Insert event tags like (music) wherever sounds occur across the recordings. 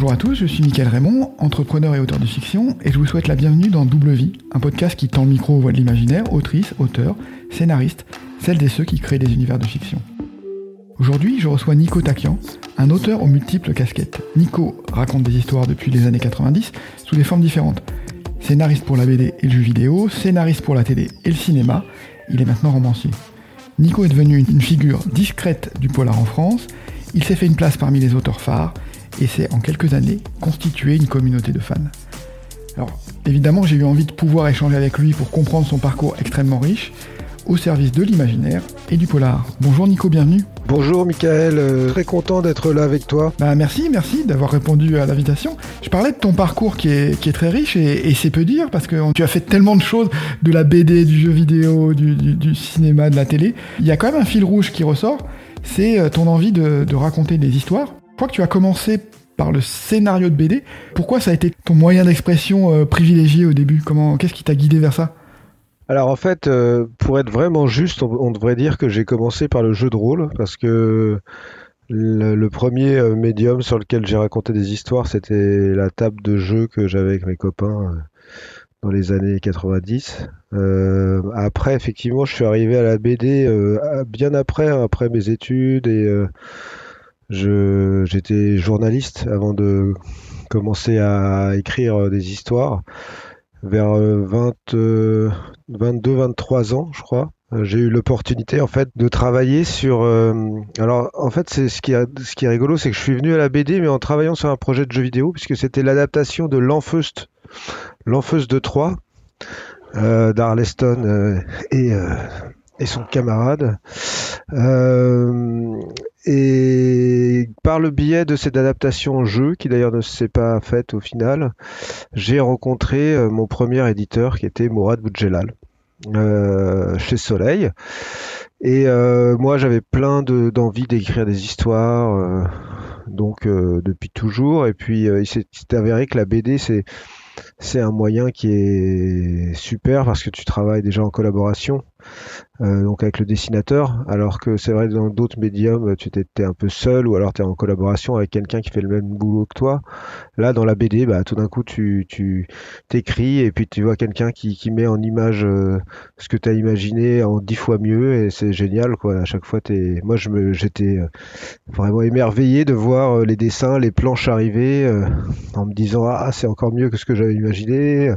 Bonjour à tous, je suis Michael Raymond, entrepreneur et auteur de fiction, et je vous souhaite la bienvenue dans Double Vie, un podcast qui tend le micro aux voix de l'imaginaire, autrices, auteurs, scénaristes, celles et ceux qui créent des univers de fiction. Aujourd'hui, je reçois Nico Takian, un auteur aux multiples casquettes. Nico raconte des histoires depuis les années 90 sous des formes différentes. Scénariste pour la BD et le jeu vidéo, scénariste pour la télé et le cinéma, il est maintenant romancier. Nico est devenu une figure discrète du polar en France, il s'est fait une place parmi les auteurs phares et s'est en quelques années constitué une communauté de fans. Alors évidemment j'ai eu envie de pouvoir échanger avec lui pour comprendre son parcours extrêmement riche au service de l'imaginaire et du polar. Bonjour Nico, bienvenue. Bonjour Michael, euh, très content d'être là avec toi. Bah merci, merci d'avoir répondu à l'invitation. Je parlais de ton parcours qui est, qui est très riche et, c'est peu dire parce que tu as fait tellement de choses, de la BD, du jeu vidéo, du, du cinéma, de la télé. Il y a quand même un fil rouge qui ressort, c'est euh, ton envie de, de raconter des histoires. Crois que tu as commencé par le scénario de BD. Pourquoi ça a été ton moyen d'expression euh, privilégié au début? Comment, Qu'est-ce qui t'a guidé vers ça? Alors en fait, euh, pour être vraiment juste, on, devrait dire que j'ai commencé par le jeu de rôle parce que le, premier euh, médium sur lequel j'ai raconté des histoires, c'était la table de jeu que j'avais avec mes copains dans les années 90. après, effectivement, je suis arrivé à la BD bien après, hein, après mes études et j'étais journaliste avant de commencer à écrire des histoires. Vers 20, 22, 23 ans, je crois, j'ai eu l'opportunité en fait de travailler sur. Euh, alors en fait, c'est ce qui, ce qui est rigolo, c'est que je suis venu à la BD, mais en travaillant sur un projet de jeu vidéo, puisque c'était l'adaptation de l'Enfeust, l'Enfeust de Troyes, euh, d'Arleston euh, et et son camarade. Euh, et par le biais de cette adaptation en jeu, qui d'ailleurs ne s'est pas faite au final, j'ai rencontré euh, mon premier éditeur qui était Mourad Boudjelal. Euh, chez Soleil et moi j'avais plein d'envie d'écrire des histoires donc depuis toujours et puis il s'est avéré que la BD c'est c'est un moyen qui est super parce que tu travailles déjà en collaboration euh, donc avec le dessinateur, alors que c'est vrai dans d'autres médiums, tu étais un peu seul ou alors tu es en collaboration avec quelqu'un qui fait le même boulot que toi. Là, dans la BD, bah, tout d'un coup, tu, t'écris et puis tu vois quelqu'un qui, met en image euh, ce que tu as imaginé en dix fois mieux et c'est génial. Quoi. À chaque fois, es... moi, j'étais euh, vraiment émerveillé de voir les dessins, les planches arriver en me disant ah c'est encore mieux que ce que j'avais imaginé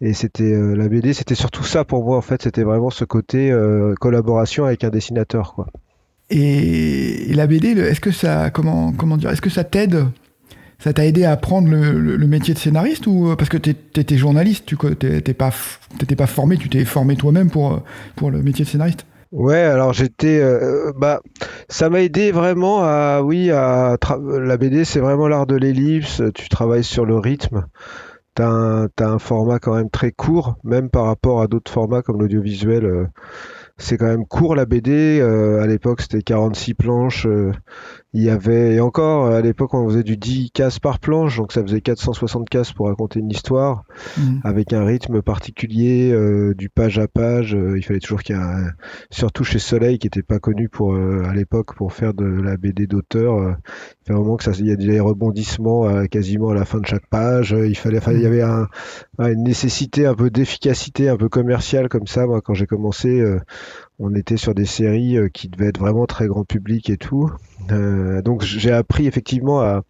et c'était la BD c'était surtout ça pour moi en fait c'était vraiment ce côté collaboration avec un dessinateur, quoi. Et, la BD, est-ce que ça, comment, comment dire, est-ce que ça t'aide ça t'a aidé à apprendre le, métier de scénariste ou euh, parce que tu étais journaliste, tu t'étais pas t'étais pas formé, tu t'es formé toi-même pour pour le métier de scénariste? Ouais, alors j'étais, euh, bah, ça m'a aidé vraiment à, oui, à la BD, c'est vraiment l'art de l'ellipse. Tu travailles sur le rythme. Un, as un format quand même très court, même par rapport à d'autres formats comme l'audiovisuel c'est quand même court la BD. Euh, à l'époque, c'était 46 planches. Euh, il y avait, et encore, à l'époque, on faisait du 10 cases par planche, donc ça faisait 460 cases pour raconter une histoire, mmh. avec un rythme particulier, euh, du page à page. il fallait toujours qu'il y ait un... surtout chez Soleil, qui n'était pas connu pour, à l'époque pour faire de la BD d'auteur. il fallait vraiment que ça, il y a des rebondissements quasiment à la fin de chaque page. il fallait, il y avait un, une nécessité un peu d'efficacité, un peu commerciale comme ça. Moi, quand j'ai commencé, on était sur des séries euh, qui devaient être vraiment très grand public et tout. Euh, donc j'ai appris effectivement à,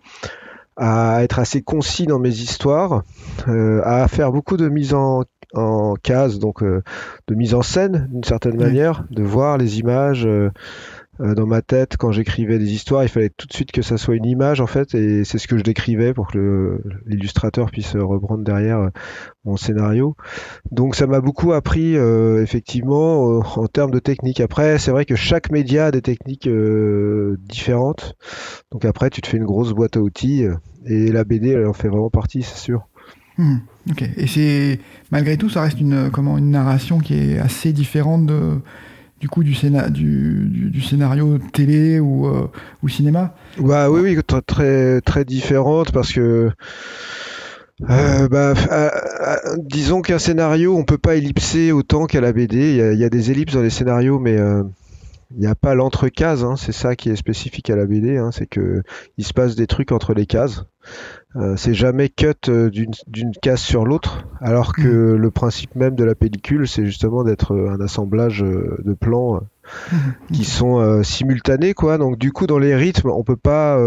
à, être assez concis dans mes histoires, euh, à faire beaucoup de mise en, en case, donc de mise en scène d'une certaine manière, de voir les images. Euh, dans ma tête quand j'écrivais des histoires, il fallait tout de suite que ça soit une image en fait, et c'est ce que je décrivais pour que l'illustrateur puisse reprendre derrière euh, mon scénario. Donc ça m'a beaucoup appris euh, effectivement en termes de technique. Après, c'est vrai que chaque média a des techniques différentes. Donc après, tu te fais une grosse boîte à outils et la BD, elle en fait vraiment partie, c'est sûr. Hmm, ok. Et c'est malgré tout, ça reste une comment une narration qui est assez différente de du coup du, du, du, scénario télé ou, euh, cinéma bah, Oui, oui, très, très différente parce que euh, bah, euh, disons qu'un scénario, on peut pas ellipser autant qu'à la BD. Il y, a, des ellipses dans les scénarios, mais il n'y a pas l'entrecase, hein, c'est ça qui est spécifique à la BD, hein, c'est que il se passe des trucs entre les cases. Euh, c'est jamais cut euh, d'une case sur l'autre, alors que mm. le principe même de la pellicule, c'est justement d'être euh, un assemblage de plans mm. qui sont simultanés, quoi. Donc du coup, dans les rythmes, on peut pas,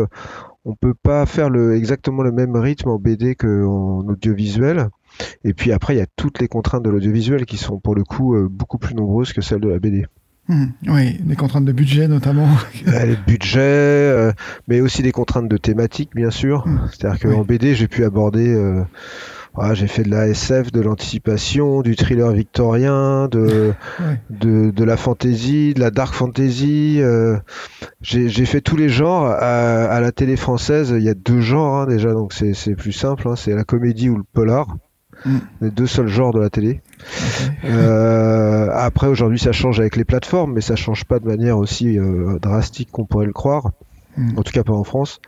on peut pas faire le, exactement le même rythme en BD qu'en audiovisuel. Et puis après, il y a toutes les contraintes de l'audiovisuel qui sont pour le coup beaucoup plus nombreuses que celles de la BD. Hmm. oui, des contraintes de budget notamment. (laughs) les budgets, euh, mais aussi des contraintes de thématique, bien sûr. Hmm. C'est-à-dire qu'en BD, j'ai pu aborder. Euh, j'ai fait de la SF, de l'anticipation, du thriller victorien, (laughs) de, de, la fantasy, de la dark fantasy. Euh, j'ai fait tous les genres. À, la télé française, il y a deux genres hein, déjà, donc c'est plus simple. Hein. c'est la comédie ou le polar. Hmm. Les deux seuls genres de la télé. Euh, après, aujourd'hui, ça change avec les plateformes, mais ça change pas de manière aussi euh, drastique qu'on pourrait le croire. Hmm. En tout cas, pas en France.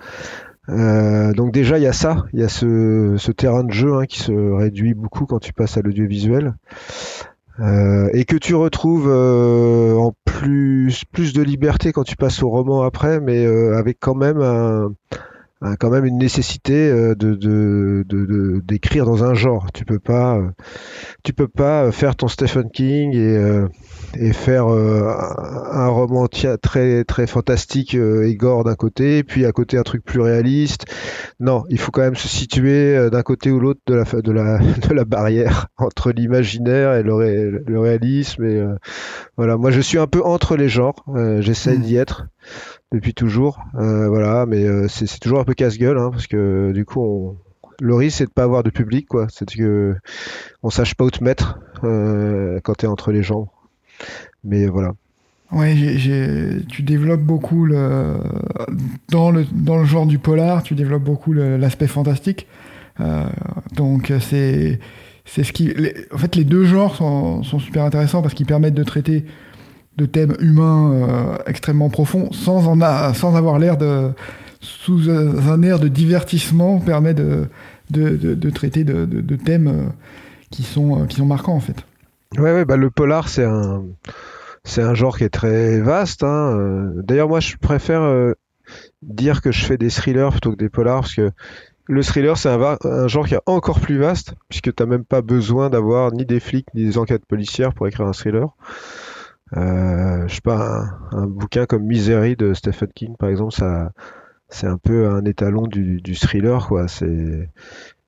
Euh, donc déjà, il y a ça, il y a ce, terrain de jeu hein, qui se réduit beaucoup quand tu passes à l'audiovisuel. et que tu retrouves en plus plus de liberté quand tu passes au roman après, mais avec quand même un, quand même une nécessité euh, de d'écrire dans un genre. Tu peux pas euh, tu peux pas faire ton Stephen King et euh, et faire un roman très très fantastique et gore d'un côté, puis à côté un truc plus réaliste. Non, il faut quand même se situer d'un côté ou l'autre de la de la (laughs) de la barrière entre l'imaginaire et le, le réalisme et voilà. Moi, je suis un peu entre les genres. J'essaie mmh. d'y être depuis toujours. Euh, voilà, mais euh, c'est toujours un peu casse-gueule hein, parce que du coup, on... le risque c'est de pas avoir de public, quoi. C'est que on sache pas où te mettre euh, quand tu es entre les gens. Mais voilà. Ouais, tu développes beaucoup le dans le dans le genre du polar, tu développes beaucoup l'aspect fantastique. donc c'est c'est ce qui, en fait, les deux genres sont, sont super intéressants parce qu'ils permettent de traiter de thèmes humains euh, extrêmement profonds sans, en avoir l'air de. sous un air de divertissement, permet de, traiter de, thèmes euh, qui, sont, euh, qui sont marquants en fait. Ouais bah, le polar, c'est un. C'est un genre qui est très vaste. Hein. D'ailleurs, moi, je préfère dire que je fais des thrillers plutôt que des polars, parce que le thriller, c'est un, un, genre qui est encore plus vaste, puisque tu n'as même pas besoin d'avoir ni des flics ni des enquêtes policières pour écrire un thriller. Euh, je sais pas, un, bouquin comme Misery de Stephen King, par exemple, ça, c'est un peu un étalon du, thriller, quoi. C'est,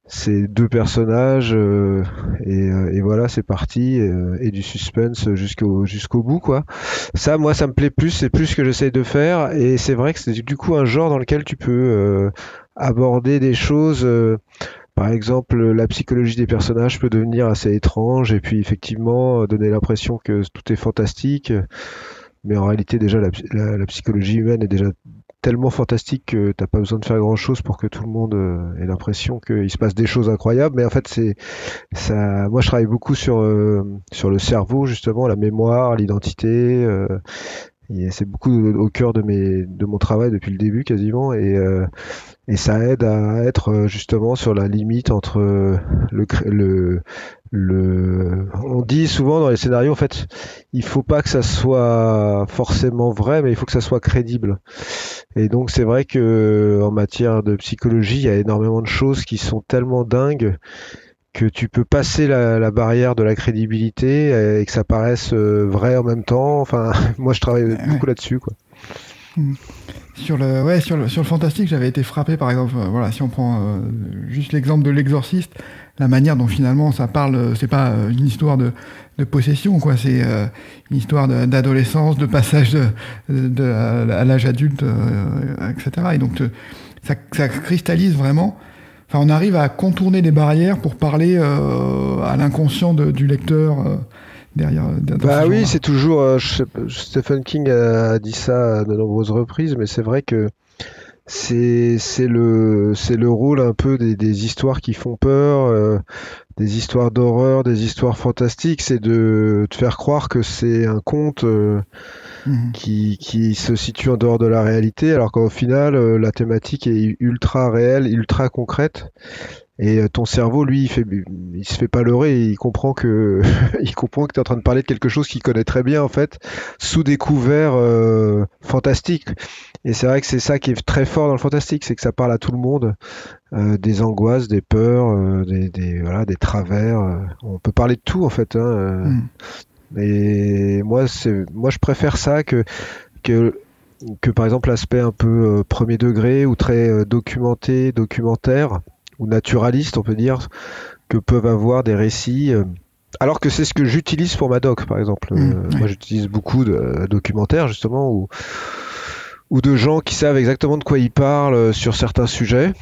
c'est deux personnages euh, euh, et, voilà, c'est parti et, du suspense jusqu'au jusqu'au bout, quoi. Ça, moi, ça me plaît plus, c'est plus ce que j'essaye de faire et c'est vrai que c'est du coup un genre dans lequel tu peux aborder des choses par exemple, la psychologie des personnages peut devenir assez étrange et puis effectivement euh, donner l'impression que tout est fantastique. Mais en réalité, déjà, la, psychologie humaine est déjà tellement fantastique que t'as pas besoin de faire grand chose pour que tout le monde euh, ait l'impression qu'il se passe des choses incroyables. Mais en fait, c'est ça. Moi, je travaille beaucoup sur euh, sur le cerveau, justement, la mémoire, l'identité. C'est beaucoup au cœur de mes de mon travail depuis le début quasiment. Et et ça aide à être euh, justement sur la limite entre euh, le, le, le on dit souvent dans les scénarios en fait il faut pas que ça soit forcément vrai mais il faut que ça soit crédible. Et donc c'est vrai que en matière de psychologie il y a énormément de choses qui sont tellement dingues que tu peux passer la, la barrière de la crédibilité et que ça paraisse euh, vrai en même temps enfin (laughs) moi je travaille beaucoup là-dessus quoi mmh. Sur le, ouais, sur le, sur le fantastique, j'avais été frappé, par exemple, euh, voilà, si on prend euh, juste l'exemple de l'exorciste, la manière dont finalement ça parle, c'est pas une histoire de, de possession, quoi, c'est une histoire d'adolescence, de, passage de, de à l'âge adulte, etc. Et donc ça, ça, cristallise vraiment. On arrive à contourner des barrières pour parler à l'inconscient du lecteur derrière. Bah oui, c'est toujours. Euh, Stephen King a, dit ça à de nombreuses reprises, mais c'est vrai que c'est c'est le c'est le rôle un peu des, des histoires qui font peur, euh, des histoires d'horreur, des histoires fantastiques, c'est de te faire croire que c'est un conte. Euh, mhm. Qui, qui, se situe en dehors de la réalité, alors qu'au final, la thématique est ultra réelle, ultra concrète. Et euh, ton cerveau, lui, il, fait, il se fait pas leurrer, il comprend que (laughs) il comprend que tu es en train de parler de quelque chose qu'il connaît très bien en fait, sous des couverts euh, fantastiques. Et c'est vrai que c'est ça qui est très fort dans le fantastique, c'est que ça parle à tout le monde, euh, des angoisses, des peurs, des, des, voilà, des travers. on peut parler de tout en fait. Hein, mm. Et moi, c'est moi je préfère ça que que que par exemple l'aspect un peu premier degré ou très documenté, documentaire ou naturaliste, on peut dire, que peuvent avoir des récits. Euh, alors que c'est ce que j'utilise pour ma doc, par exemple. Mmh, euh, moi, j'utilise beaucoup de euh, documentaires, justement, ou, ou de gens qui savent exactement de quoi ils parlent sur certains sujets,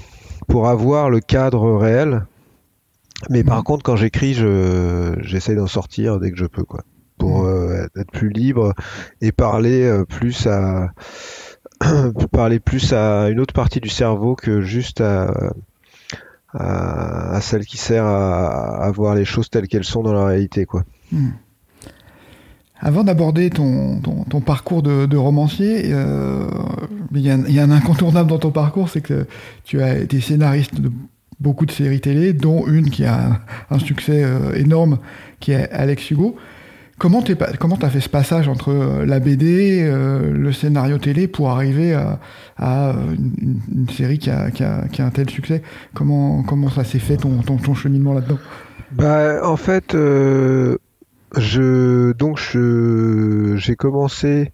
pour avoir le cadre réel. Mais par mmh. contre, quand j'écris, j'essaie d'en sortir dès que je peux, quoi, pour mmh. être plus libre et parler plus à (clears throat) parler plus à une autre partie du cerveau que juste à à, celle qui sert à, voir les choses telles qu'elles sont dans la réalité. Quoi. Hmm. Avant d'aborder ton, parcours de, romancier, euh, il y, a un incontournable dans ton parcours, c'est que tu as été scénariste de beaucoup de séries télé, dont une qui a un, succès euh, énorme, qui est Alex Hugo. Comment tu as fait ce passage entre euh, la BD, euh, le scénario télé pour arriver à, une, série qui a, un tel succès? Comment, ça s'est fait ton, cheminement là-dedans? Bah, En fait, euh, donc j'ai commencé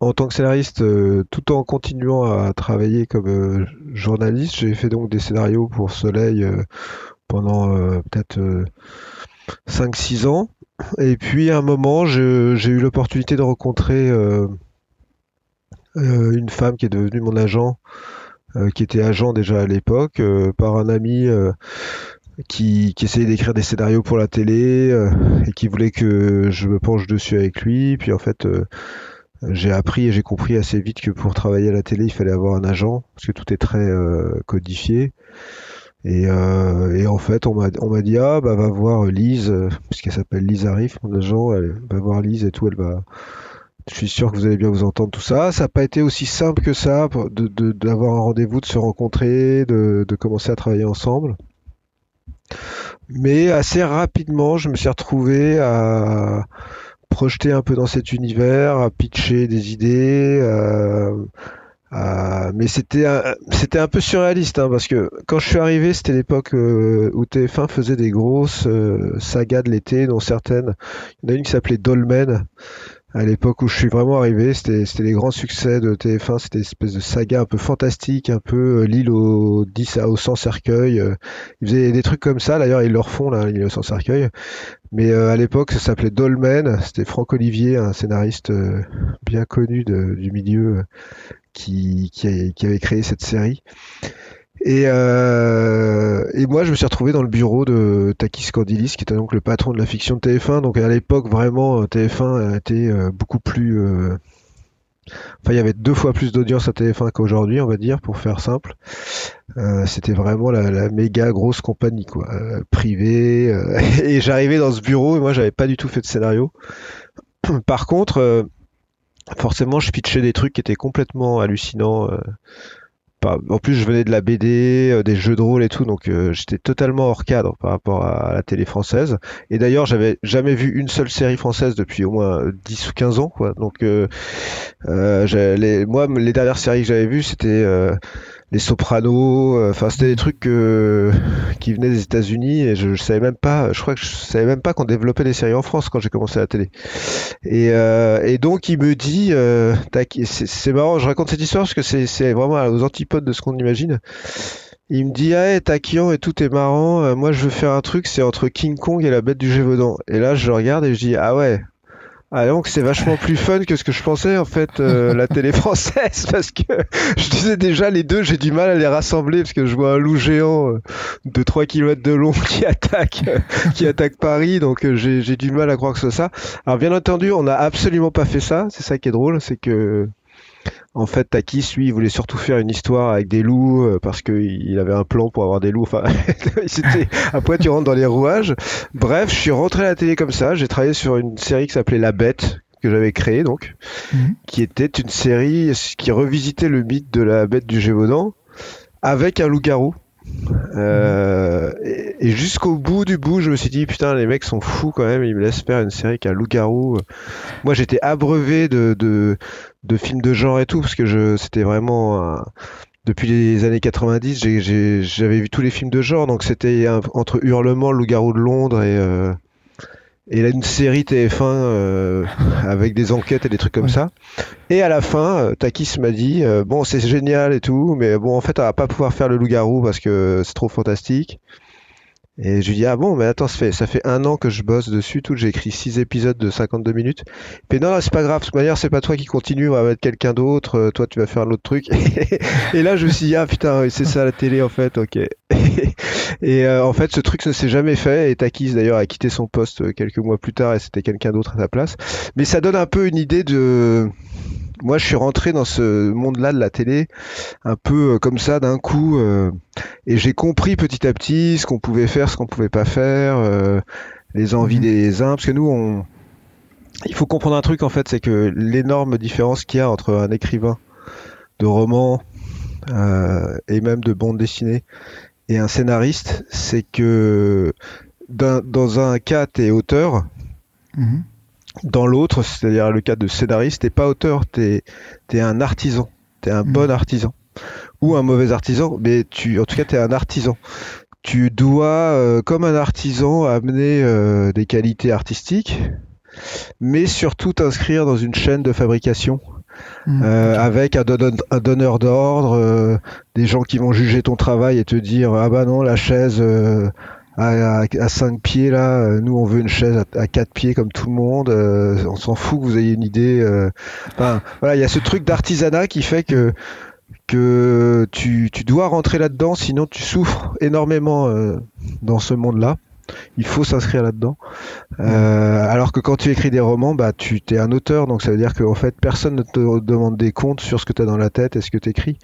en tant que scénariste tout en continuant à travailler comme journaliste. J'ai fait donc des scénarios pour Soleil pendant peut-être 5-6 ans. Et puis à un moment, j'ai eu l'opportunité de rencontrer euh, euh, une femme qui est devenue mon agent, euh, qui était agent déjà à l'époque, par un ami qui, essayait d'écrire des scénarios pour la télé et qui voulait que je me penche dessus avec lui. Puis en fait, j'ai appris et j'ai compris assez vite que pour travailler à la télé, il fallait avoir un agent, parce que tout est très codifié. Et, euh, et, en fait, on m'a, dit ah bah va voir Lise, euh, puisqu'elle s'appelle Lise Arif, mon agent, elle va voir Lise et tout, elle va. Je suis sûr que vous allez bien vous entendre tout ça. Ça n'a pas été aussi simple que ça de, de, d'avoir un rendez-vous, de se rencontrer, de, de commencer à travailler ensemble. Mais assez rapidement, je me suis retrouvé à projeter un peu dans cet univers, à pitcher des idées, à, euh, mais c'était un, c'était un peu surréaliste hein, parce que quand je suis arrivé, c'était l'époque euh, où TF1 faisait des grosses euh, sagas de l'été, dont certaines. Il y en a une qui s'appelait Dolmen. À l'époque où je suis vraiment arrivé, c'était, c'était les grands succès de TF1. C'était une espèce de saga un peu fantastique, un peu l'île aux 10 à, au 100 cercueils. ils faisaient des trucs comme ça. D'ailleurs, ils le refont là, l'île aux 100 cercueils. Mais à l'époque, ça s'appelait Dolmen. C'était Franck Olivier, un scénariste bien connu du milieu, qui, avait créé cette série. Et, euh, et, moi, je me suis retrouvé dans le bureau de Takis Cordilis, qui était donc le patron de la fiction de TF1. Donc à l'époque, vraiment, TF1 a été euh, beaucoup plus... Euh... Enfin, il y avait deux fois plus d'audience à TF1 qu'aujourd'hui, on va dire, pour faire simple. Euh, C'était vraiment la, la, méga grosse compagnie, quoi, euh, privée. Euh, (laughs) et j'arrivais dans ce bureau et moi, j'avais pas du tout fait de scénario. Par contre forcément, je pitchais des trucs qui étaient complètement hallucinants. Euh, en plus, je venais de la BD, euh, des jeux de rôle et tout, donc euh, j'étais totalement hors cadre par rapport à, la télé française. Et d'ailleurs, j'avais jamais vu une seule série française depuis au moins 10 ou 15 ans. Donc, moi, les dernières séries que j'avais vues, c'était les Sopranos, euh, enfin c'était des trucs qui venaient des États-Unis et je, je, savais même pas, je crois que je savais même pas qu'on développait des séries en France quand j'ai commencé la télé. Et, euh, et donc il me dit, euh, c'est marrant, je raconte cette histoire parce que c'est vraiment aux antipodes de ce qu'on imagine. Il me dit ah Taquian et tout est marrant, euh, moi je veux faire un truc, c'est entre King Kong et la bête du Gévaudan. Et là je regarde et je dis ah ouais, ah donc c'est vachement plus fun que ce que je pensais en fait euh, la télé française (laughs) parce que je disais déjà les deux j'ai du mal à les rassembler parce que je vois un loup géant euh, de 3 km de long (laughs) qui attaque euh, qui attaque Paris donc j'ai du mal à croire que ce soit ça. Alors bien entendu on n'a absolument pas fait ça c'est ça qui est drôle c'est que en fait, Takis, lui, il voulait surtout faire une histoire avec des loups euh, parce qu'il avait un plan pour avoir des loups. Enfin, (laughs) c'était après tu rentres dans les rouages. Bref, je suis rentré à la télé comme ça. J'ai travaillé sur une série qui s'appelait La Bête que j'avais créée donc, mhm. qui était une série qui revisitait le mythe de la bête du Gévaudan avec un loup-garou. Euh, et, jusqu'au bout du bout, je me suis dit putain, les mecs sont fous quand même. Ils me laissent faire une série qui a loup-garou. Moi, j'étais abreuvé de, films de genre et tout parce que je, c'était vraiment depuis les années 90, j'avais vu tous les films de genre, donc c'était entre Hurlement, Loup-garou de Londres et, euh, et là, une série TF1 euh, (laughs) avec des enquêtes et des trucs comme ça. Et à la fin, euh, Takis m'a dit euh, bon, c'est génial et tout, mais bon, en fait, on va pas pouvoir faire le loup-garou parce que c'est trop fantastique. Et je lui dis ah bon mais attends ça fait ça fait un an que je bosse dessus tout j'ai écrit six épisodes de 52 minutes. Mais non, c'est pas grave de toute manière c'est pas toi qui continue on va mettre quelqu'un d'autre euh, toi tu vas faire l'autre truc. (laughs) Et là je me suis dit ah putain c'est ça la télé en fait ok. (laughs) Et euh, en fait ce truc ne s'est jamais fait et Takis d'ailleurs a quitté son poste euh, quelques mois plus tard et c'était quelqu'un d'autre à sa place. Mais ça donne un peu une idée de moi, je suis rentré dans ce monde-là de la télé un peu euh, comme ça d'un coup, euh, et j'ai compris petit à petit ce qu'on pouvait faire, ce qu'on pouvait pas faire, euh, les envies mhm. des uns, parce que nous, on, il faut comprendre un truc en fait, c'est que l'énorme différence qu'il y a entre un écrivain de roman et même de bande dessinée et un scénariste, c'est que dans un cas, tu es auteur. Mhm. Dans l'autre, c'est-à-dire le cas de scénariste, t'es pas auteur, t'es es un artisan, t'es un bon hmm. artisan ou un mauvais artisan, mais tu, en tout cas, t'es un artisan. Tu dois, euh, comme un artisan, amener euh, des qualités artistiques, mais surtout t'inscrire dans une chaîne de fabrication hmm. euh, avec un, un donneur d'ordre, des gens qui vont juger ton travail et te dire ah bah non la chaise à, à, 5 pieds là, euh, nous on veut une chaise à, 4 pieds comme tout le monde, euh, on s'en fout que vous ayez une idée. Euh. Voilà, il y a ce truc d'artisanat qui fait que que tu, tu dois rentrer là-dedans, sinon tu souffres énormément dans ce monde-là il faut s'inscrire là-dedans. Euh, alors que quand tu écris des romans, bah tu es un auteur, donc ça veut dire qu'en fait personne ne te demande des comptes sur ce que tu as dans la tête et ce que tu écris.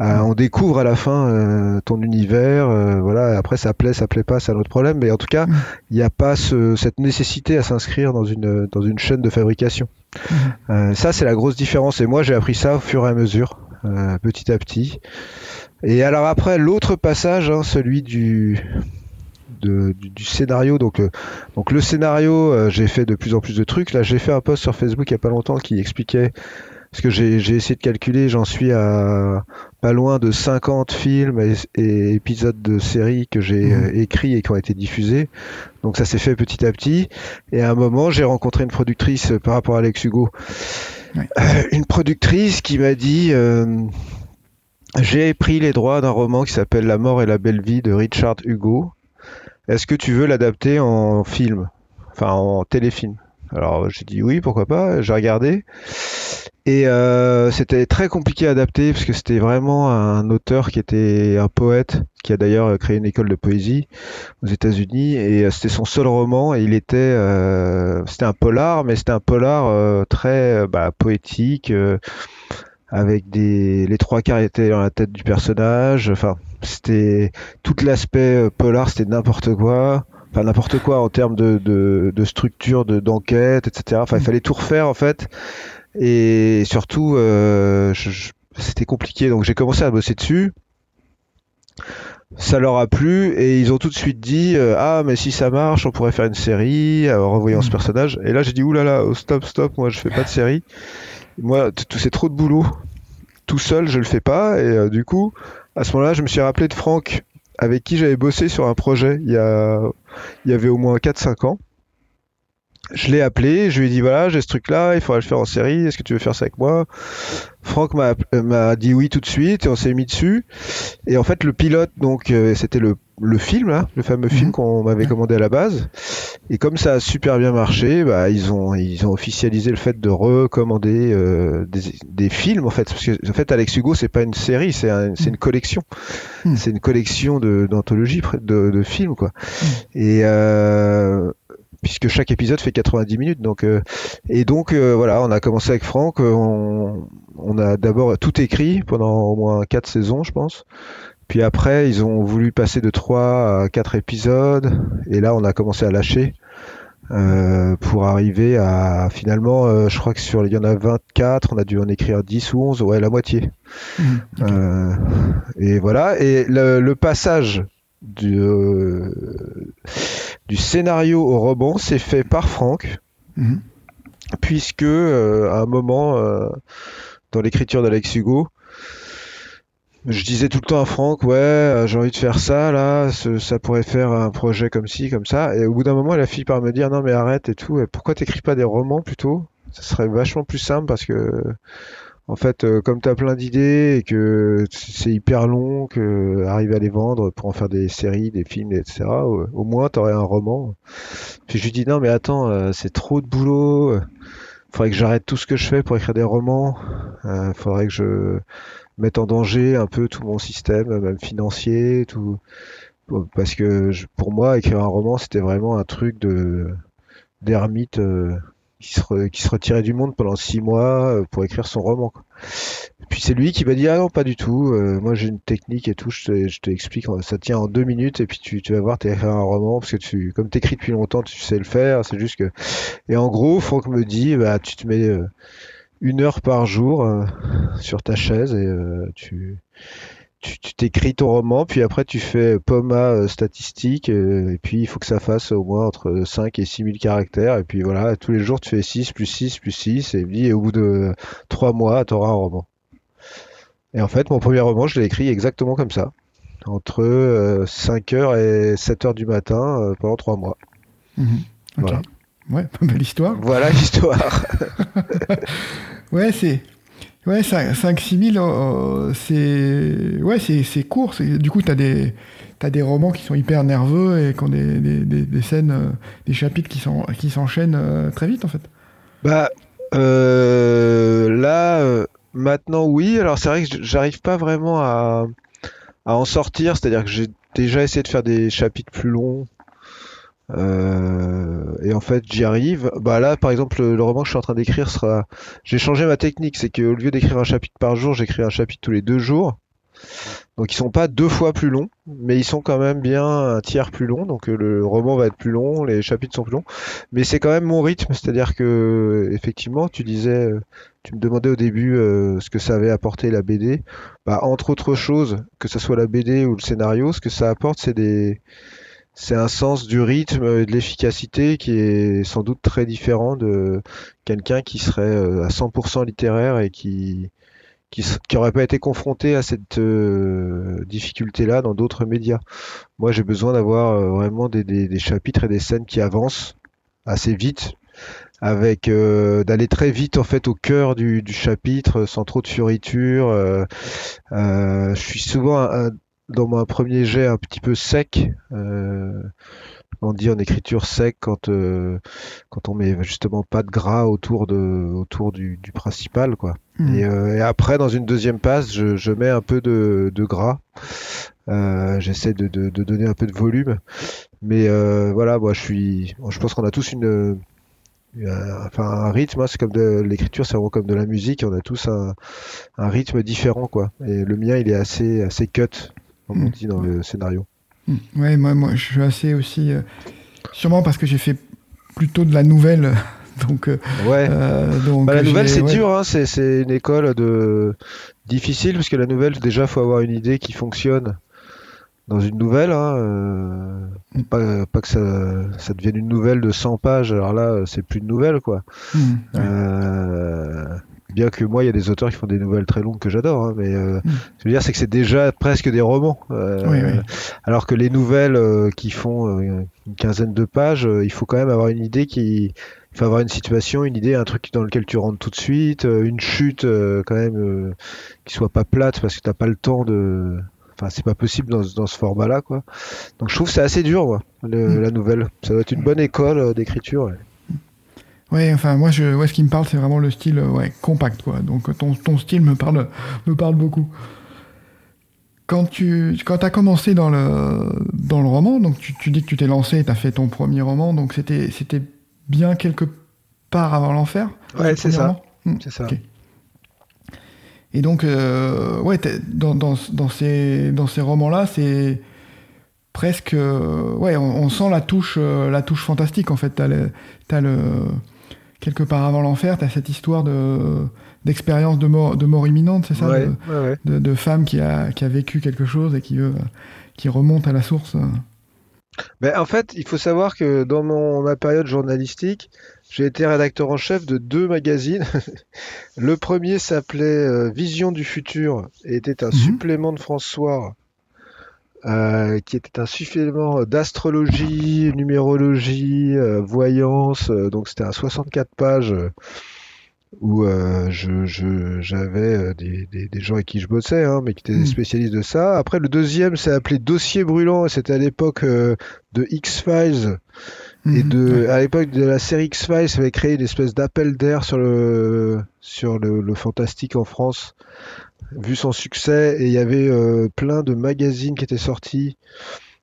Euh, on découvre à la fin euh, ton univers, voilà. Après ça plaît, ça plaît pas, c'est un autre problème, mais en tout cas il n'y a pas cette nécessité à s'inscrire dans une dans une chaîne de fabrication. ça c'est la grosse différence et moi j'ai appris ça au fur et à mesure, petit à petit. Et alors après l'autre passage, hein, celui du du, scénario. Donc, euh, donc le scénario, euh, j'ai fait de plus en plus de trucs. Là, j'ai fait un post sur Facebook il y a pas longtemps qui expliquait parce que j'ai essayé de calculer, j'en suis à pas loin de 50 films et, épisodes de séries que j'ai mmh. euh, écrits et qui ont été diffusés. Donc ça s'est fait petit à petit. Et à un moment, j'ai rencontré une productrice par rapport à Alex Hugo. une productrice qui m'a dit j'ai pris les droits d'un roman qui s'appelle La mort et la belle vie de Richard Hugo. Est-ce que tu veux l'adapter en film? Enfin, en téléfilm alors j'ai dit oui, pourquoi pas. J'ai regardé et euh, c'était très compliqué à adapter parce que c'était vraiment un auteur qui était un poète qui a d'ailleurs créé une école de poésie aux États-Unis et euh, c'était son seul roman et il était euh, c'était un polar mais c'était un polar très bah, poétique avec des les trois quarts étaient dans la tête du personnage. C'était tout l'aspect euh, polar, c'était n'importe quoi. Enfin, n'importe quoi en termes de, de, de structure, de d'enquête, etc. Enfin, il mm. fallait tout refaire en fait. Et surtout, euh, c'était compliqué. Donc, j'ai commencé à bosser dessus. Ça leur a plu et ils ont tout de suite dit euh, ah mais si ça marche on pourrait faire une série en revoyant ce mm. personnage et là j'ai dit oulala oh, stop stop moi je fais pas de série moi, c'est trop de boulot. Tout seul, je le fais pas. Et euh, du coup, à ce moment-là, je me suis rappelé de Franck, avec qui j'avais bossé sur un projet il y, a, il y avait au moins 4-5 ans. Je l'ai appelé, je lui ai dit voilà, j'ai ce truc-là, il faudrait le faire en série, est-ce que tu veux faire ça avec moi? Franck m'a dit oui tout de suite et on s'est mis dessus. Et en fait, le pilote, donc, euh, c'était le le film, là, le fameux film mhm. qu'on m'avait commandé à la base. Et comme ça a super bien marché, bah, ils ont ils ont officialisé le fait de recommander euh, des, films en fait. Parce que en fait, Alex Hugo, c'est pas une série, c'est c'est une collection. Mhm. C'est une collection de d'anthologies de, de films quoi. Mhm. Et euh, puisque chaque épisode fait 90 minutes. Donc, euh, et donc euh, voilà, on a commencé avec Franck. On, on a d'abord tout écrit pendant au moins quatre saisons, je pense. Puis après, ils ont voulu passer de 3 à 4 épisodes. Et là, on a commencé à lâcher. Euh, pour arriver à finalement, euh, je crois que sur il y en a 24, on a dû en écrire 10 ou 11, ouais, la moitié. Ok. Euh, et voilà, et le, le passage du, euh, du scénario au roman s'est fait par Franck, Mhm. puisque euh, à un moment euh, dans l'écriture d'Alex Hugo, je disais tout le temps à Franck, ouais, euh, j'ai envie de faire ça, là, ce- ça pourrait faire un projet comme ci, comme ça. Et au bout d'un moment, elle a fini par me dire, non mais arrête et tout, et pourquoi t'écris pas des romans plutôt? Ça serait vachement plus simple parce que, en fait, euh, comme t'as plein d'idées et que c'est hyper long, que arriver à les vendre pour en faire des séries, des films, etc., au, moins t'aurais un roman. Puis je lui dis, non mais attends, euh, c'est trop de boulot, faudrait que j'arrête tout ce que je fais pour écrire des romans, faudrait que je mettre en danger un peu tout mon système, même financier, tout. Parce que pour moi, écrire un roman, c'était vraiment un truc de d'ermite euh, qui, se retirait du monde pendant six mois euh, pour écrire son roman. quoi. Puis c'est lui qui m'a dit ah non pas du tout. euh, moi j'ai une technique et tout. Je te, je te explique. Ça tient en deux minutes et puis tu, vas voir t'es écrire un roman parce que tu comme t'écris depuis longtemps tu sais le faire. C'est juste que et en gros Franck me dit bah tu te mets euh, une heure par jour euh, sur ta chaise et euh, tu tu t'écris ton roman, puis après tu fais POMA euh, statistique, et puis il faut que ça fasse au moins entre 5 et 6 000 caractères, et puis voilà, tous les jours tu fais 6 plus 6 plus 6, et, puis, au bout de 3 mois, tu auras un roman. Et en fait, mon premier roman, je l'ai écrit exactement comme ça, entre euh, 5h et 7h du matin, pendant 3 mois. Mhm. Ok. Voilà. Ouais, belle histoire. Voilà l'histoire. (laughs) Ouais, c'est. Ouais, 5-6 000, euh, c'est. Ouais, c'est c'est court. Du coup, t'as des. T'as des romans qui sont hyper nerveux et qui ont des, des, des- des scènes, euh, des chapitres qui s'en- qui s'enchaînent euh, très vite en fait. Bah euh, là maintenant oui. Alors c'est vrai que j'arrive pas vraiment à, à en sortir. C'est-à-dire que j'ai déjà essayé de faire des chapitres plus longs. Euh, et en fait j'y arrive. Bah là par exemple le, roman que je suis en train d'écrire sera. J'ai changé ma technique. C'est qu'au lieu d'écrire un chapitre par jour, j'écris un chapitre tous les deux jours. Donc ils sont pas deux fois plus longs, mais ils sont quand même bien un tiers plus longs. Donc euh, le roman va être plus long, les chapitres sont plus longs. Mais c'est quand même mon rythme, c'est-à-dire que effectivement, tu disais, euh, tu me demandais au début euh, ce que ça avait apporté la BD. Bah, entre autres choses, que ce soit la BD ou le scénario, ce que ça apporte, c'est des, c'est un sens du rythme et de l'efficacité qui est sans doute très différent de quelqu'un qui serait euh, à 100% littéraire et qui qui s- qui aurait pas été confronté à cette euh, difficulté-là dans d'autres médias. Moi, j'ai besoin d'avoir euh, vraiment des, des- des chapitres et des scènes qui avancent assez vite, avec euh, d'aller très vite en fait au cœur du, du chapitre, sans trop de fioritures. je suis souvent un- dans mon premier jet un petit peu sec. euh, on dit en écriture sec quand euh, quand on met justement pas de gras autour de autour du, du principal quoi. Et, euh, et après, dans une deuxième passe, je, je mets un peu de, de gras. Euh, J'essaie de, de, de donner un peu de volume. Mais euh, voilà, moi, je suis. Je pense qu'on a tous une. un- Enfin, un rythme, hein, c'est comme de l'écriture, c'est vraiment comme de la musique. On a tous un, un rythme différent, quoi. Et le mien, il est assez, assez cut, comme on Mm. dit dans le scénario. Mhm. Ouais, moi, moi, je suis assez aussi. euh, sûrement parce que j'ai fait plutôt de la nouvelle. (laughs) Donc, euh, Ouais. euh, donc Bah, la nouvelle, c'est ouais. dur, hein, c'est c'est une école de difficile parce que la nouvelle, déjà, faut avoir une idée qui fonctionne dans une nouvelle. Hein, euh, pas, pas que ça, ça devienne une nouvelle de 100 pages. Alors là, c'est plus une nouvelle, quoi. Ouais. Euh, bien que moi, il y a des auteurs qui font des nouvelles très longues que j'adore, hein, mais euh, Mm. ce que je veux dire, c'est que c'est déjà presque des romans. Euh, Oui, oui. Alors que les nouvelles euh, qui font euh, une quinzaine de pages, il faut quand même avoir une idée qui. Il faut avoir une situation, une idée, un truc dans lequel tu rentres tout de suite, une chute quand même qui soit pas plate parce que t'as pas le temps de. Enfin, c'est pas possible dans, ce- dans ce format-là, quoi. Donc je trouve que c'est assez dur, moi, le- Mm. la nouvelle. Ça doit être une bonne école d'écriture. ouais. Ouais, enfin, moi, je, ouais, ce qui me parle, c'est vraiment le style euh, ouais, compact, quoi. Donc, euh, ton, ton style me parle, me parle beaucoup. Quand tu quand as commencé dans le, dans le roman, donc tu, tu dis que tu t'es lancé, tu as fait ton premier roman, donc c'était c'était bien quelque part avant l'enfer Ouais, c'est ça. Hmm, C'est ça. Et donc, euh, ouais, dans, dans, dans ces, dans ces romans-là, c'est presque, ouais, on, sent la touche, la touche fantastique en fait. T'as le, as le quelque part avant l'enfer, t'as cette histoire de d'expérience de mort, de mort imminente, c'est ça, de, de, femme qui a, qui a vécu quelque chose et qui qui remonte à la source. Ben, en fait, il faut savoir que dans mon, ma période journalistique, j'ai été rédacteur en chef de deux magazines. (laughs) le premier s'appelait euh, Vision du futur et était un mhm. supplément de François, euh, qui était un supplément d'astrologie, numérologie, euh, voyance. donc c'était à 64 pages où euh, je, j'avais euh, des, des, gens avec qui je bossais, hein, mais qui étaient des hmm. spécialistes de ça. Après, le deuxième, c'est appelé Dossier brûlant, et c'était à l'époque euh, de X-Files. Et hmm. de, à l'époque de la série X-Files, ça avait créé une espèce d'appel d'air sur le, sur le, le, fantastique en France, vu son succès. Et il y avait plein de magazines qui étaient sortis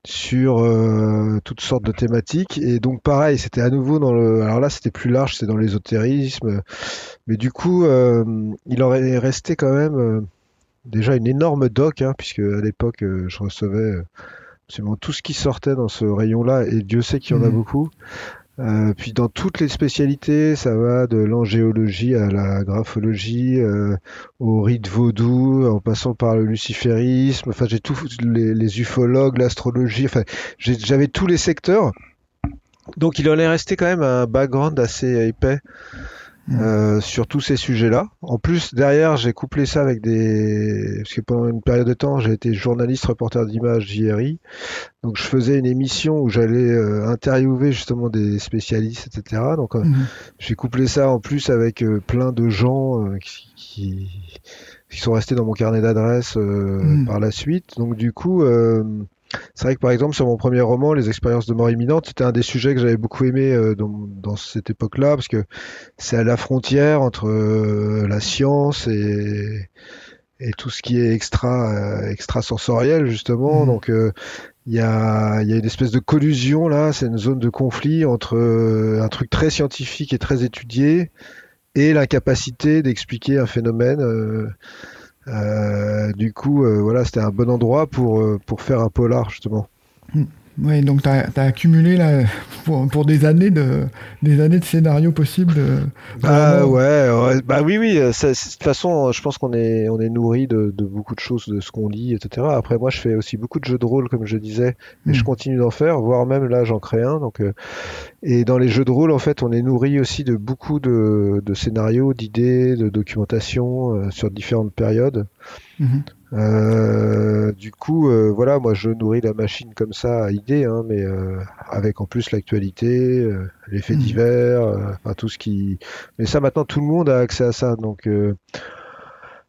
sur euh, toutes sortes de thématiques. Et donc pareil, c'était à nouveau dans le... Alors là, c'était plus large, c'est dans l'ésotérisme. Mais du coup, euh, il aurait resté quand même euh, déjà une énorme doc, hein, puisque à l'époque, je recevais absolument tout ce qui sortait dans ce rayon-là, et Dieu sait qu'il y en a mmh. beaucoup. Euh, puis dans toutes les spécialités, ça va de l'angéologie à la graphologie, euh, au rite vaudou, en passant par le luciférisme. Enfin, j'ai tous les, ufologues, l'astrologie. Enfin, j'avais tous les secteurs. Donc, il en est resté quand même un background assez épais Mm. Euh, sur tous ces sujets-là. En plus, derrière, j'ai couplé ça avec des... Parce que pendant une période de temps, j'ai été journaliste, reporter d'image JRI. Donc, je faisais une émission où j'allais euh, interviewer justement des spécialistes, etc. Donc, euh, mm. j'ai couplé ça en plus avec plein de gens qui, qui, sont restés dans mon carnet d'adresses mm. par la suite. Donc, du coup... C'est vrai que par exemple sur mon premier roman, Les expériences de mort imminente, c'était un des sujets que j'avais beaucoup aimé euh, dans, cette époque-là, parce que c'est à la frontière entre euh, la science et, et, tout ce qui est extra euh, extrasensoriel justement. Mmh. Donc il y a, y, a, une espèce de collusion là, c'est une zone de conflit entre un truc très scientifique et très étudié et l'incapacité d'expliquer un phénomène. Euh, du coup, euh, voilà, c'était un bon endroit pour, euh, pour faire un polar, justement. Hmm. Oui, donc tu as, accumulé là, pour, pour, des, années de, des années de scénarios possibles. bah, ouais, bah oui, oui. De toute façon, je pense qu'on est, on est nourri de, de, beaucoup de choses, de ce qu'on lit, etc. Après, moi, je fais aussi beaucoup de jeux de rôle, comme je disais, et je hmm. continue d'en faire, voire même là, j'en crée un. Donc, euh, et dans les jeux de rôle, en fait, on est nourri aussi de beaucoup de, de scénarios, d'idées, de documentation euh, sur différentes périodes. Mhm. Euh, du coup, euh, voilà, moi je nourris la machine comme ça à idées, hein, mais euh, avec en plus l'actualité, les faits mhm. divers, enfin tout ce qui. Mais ça maintenant tout le monde a accès à ça, donc.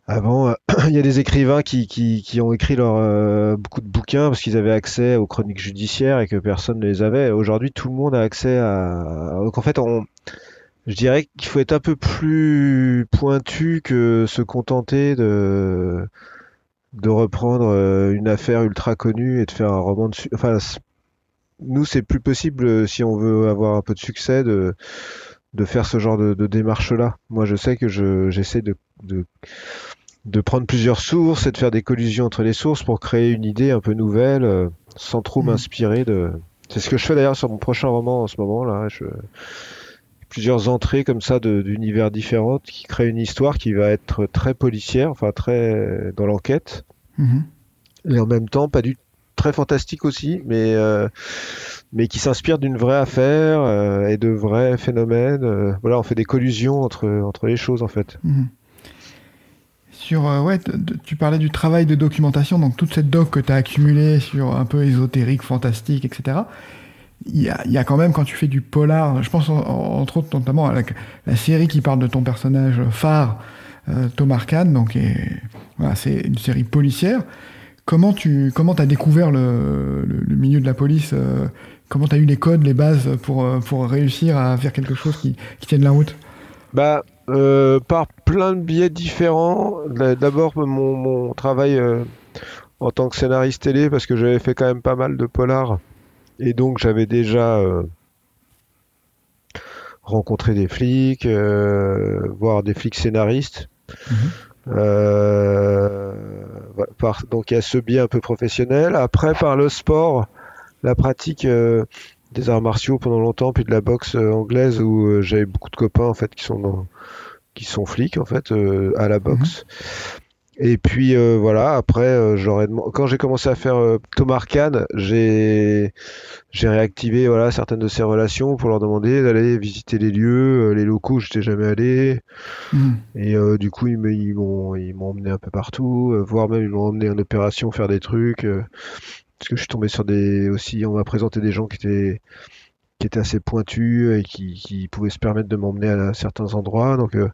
Avant, (clears throat) il y a des écrivains qui, qui, qui ont écrit leur, beaucoup de bouquins parce qu'ils avaient accès aux chroniques judiciaires et que personne ne les avait. Aujourd'hui, tout le monde a accès à. Donc en fait, on, je dirais qu'il faut être un peu plus pointu que se contenter de de reprendre euh, une affaire ultra connue et de faire un roman dessus. Enfin, nous, c'est plus possible euh, si on veut avoir un peu de succès de, de faire ce genre de, démarche-là. Moi, je sais que j'essaie de, de, de, prendre plusieurs sources et de faire des collisions entre les sources pour créer une idée un peu nouvelle, euh, sans trop mmh. m'inspirer de. C'est ce que je fais d'ailleurs sur mon prochain roman en ce moment là. Je, plusieurs entrées comme ça d'univers différentes qui créent une histoire qui va être très policière, enfin très dans l'enquête, mhm. et en même temps pas du très fantastique aussi, mais euh, mais qui s'inspire d'une vraie affaire euh, et de vrais phénomènes. Euh, voilà, on fait des collusions entre entre les choses en fait. Mhm. Sur, ouais, tu parlais du travail de documentation, donc toute cette doc que tu as accumulée sur un peu ésotérique, fantastique, etc il y, a, quand même, quand tu fais du polar, je pense entre autres notamment à la, série qui parle de ton personnage phare, euh, Thomas Kahn, donc c'est une série policière. Comment tu comment as découvert le, milieu de la police euh, Comment tu as eu les codes, les bases pour, euh, pour réussir à faire quelque chose qui, qui tienne la route? Bah, Par plein de biais différents. D'abord, mon, mon, travail en tant que scénariste télé, parce que j'avais fait quand même pas mal de polars et donc j'avais déjà euh, rencontré des flics, euh, voire des flics scénaristes. Mhm. Euh, donc il y a ce biais un peu professionnel. Après, par le sport, la pratique des arts martiaux pendant longtemps, puis de la boxe anglaise où j'avais beaucoup de copains en fait qui sont dans, qui sont flics en fait à la boxe. Mhm. Et puis euh, voilà, après, euh, j'aurais quand j'ai commencé à faire euh, Thomas Arcane, j'ai j'ai réactivé voilà certaines de ces relations pour leur demander d'aller visiter les lieux, les locaux, j'étais jamais allé. Hmm. Et du coup, ils m'ont ils m'ont emmené un peu partout, voire même ils m'ont emmené en opération faire des trucs. parce que je suis tombé sur des aussi, on m'a présenté des gens qui étaient qui était assez pointu et qui, qui pouvait se permettre de m'emmener à certains endroits. Donc euh,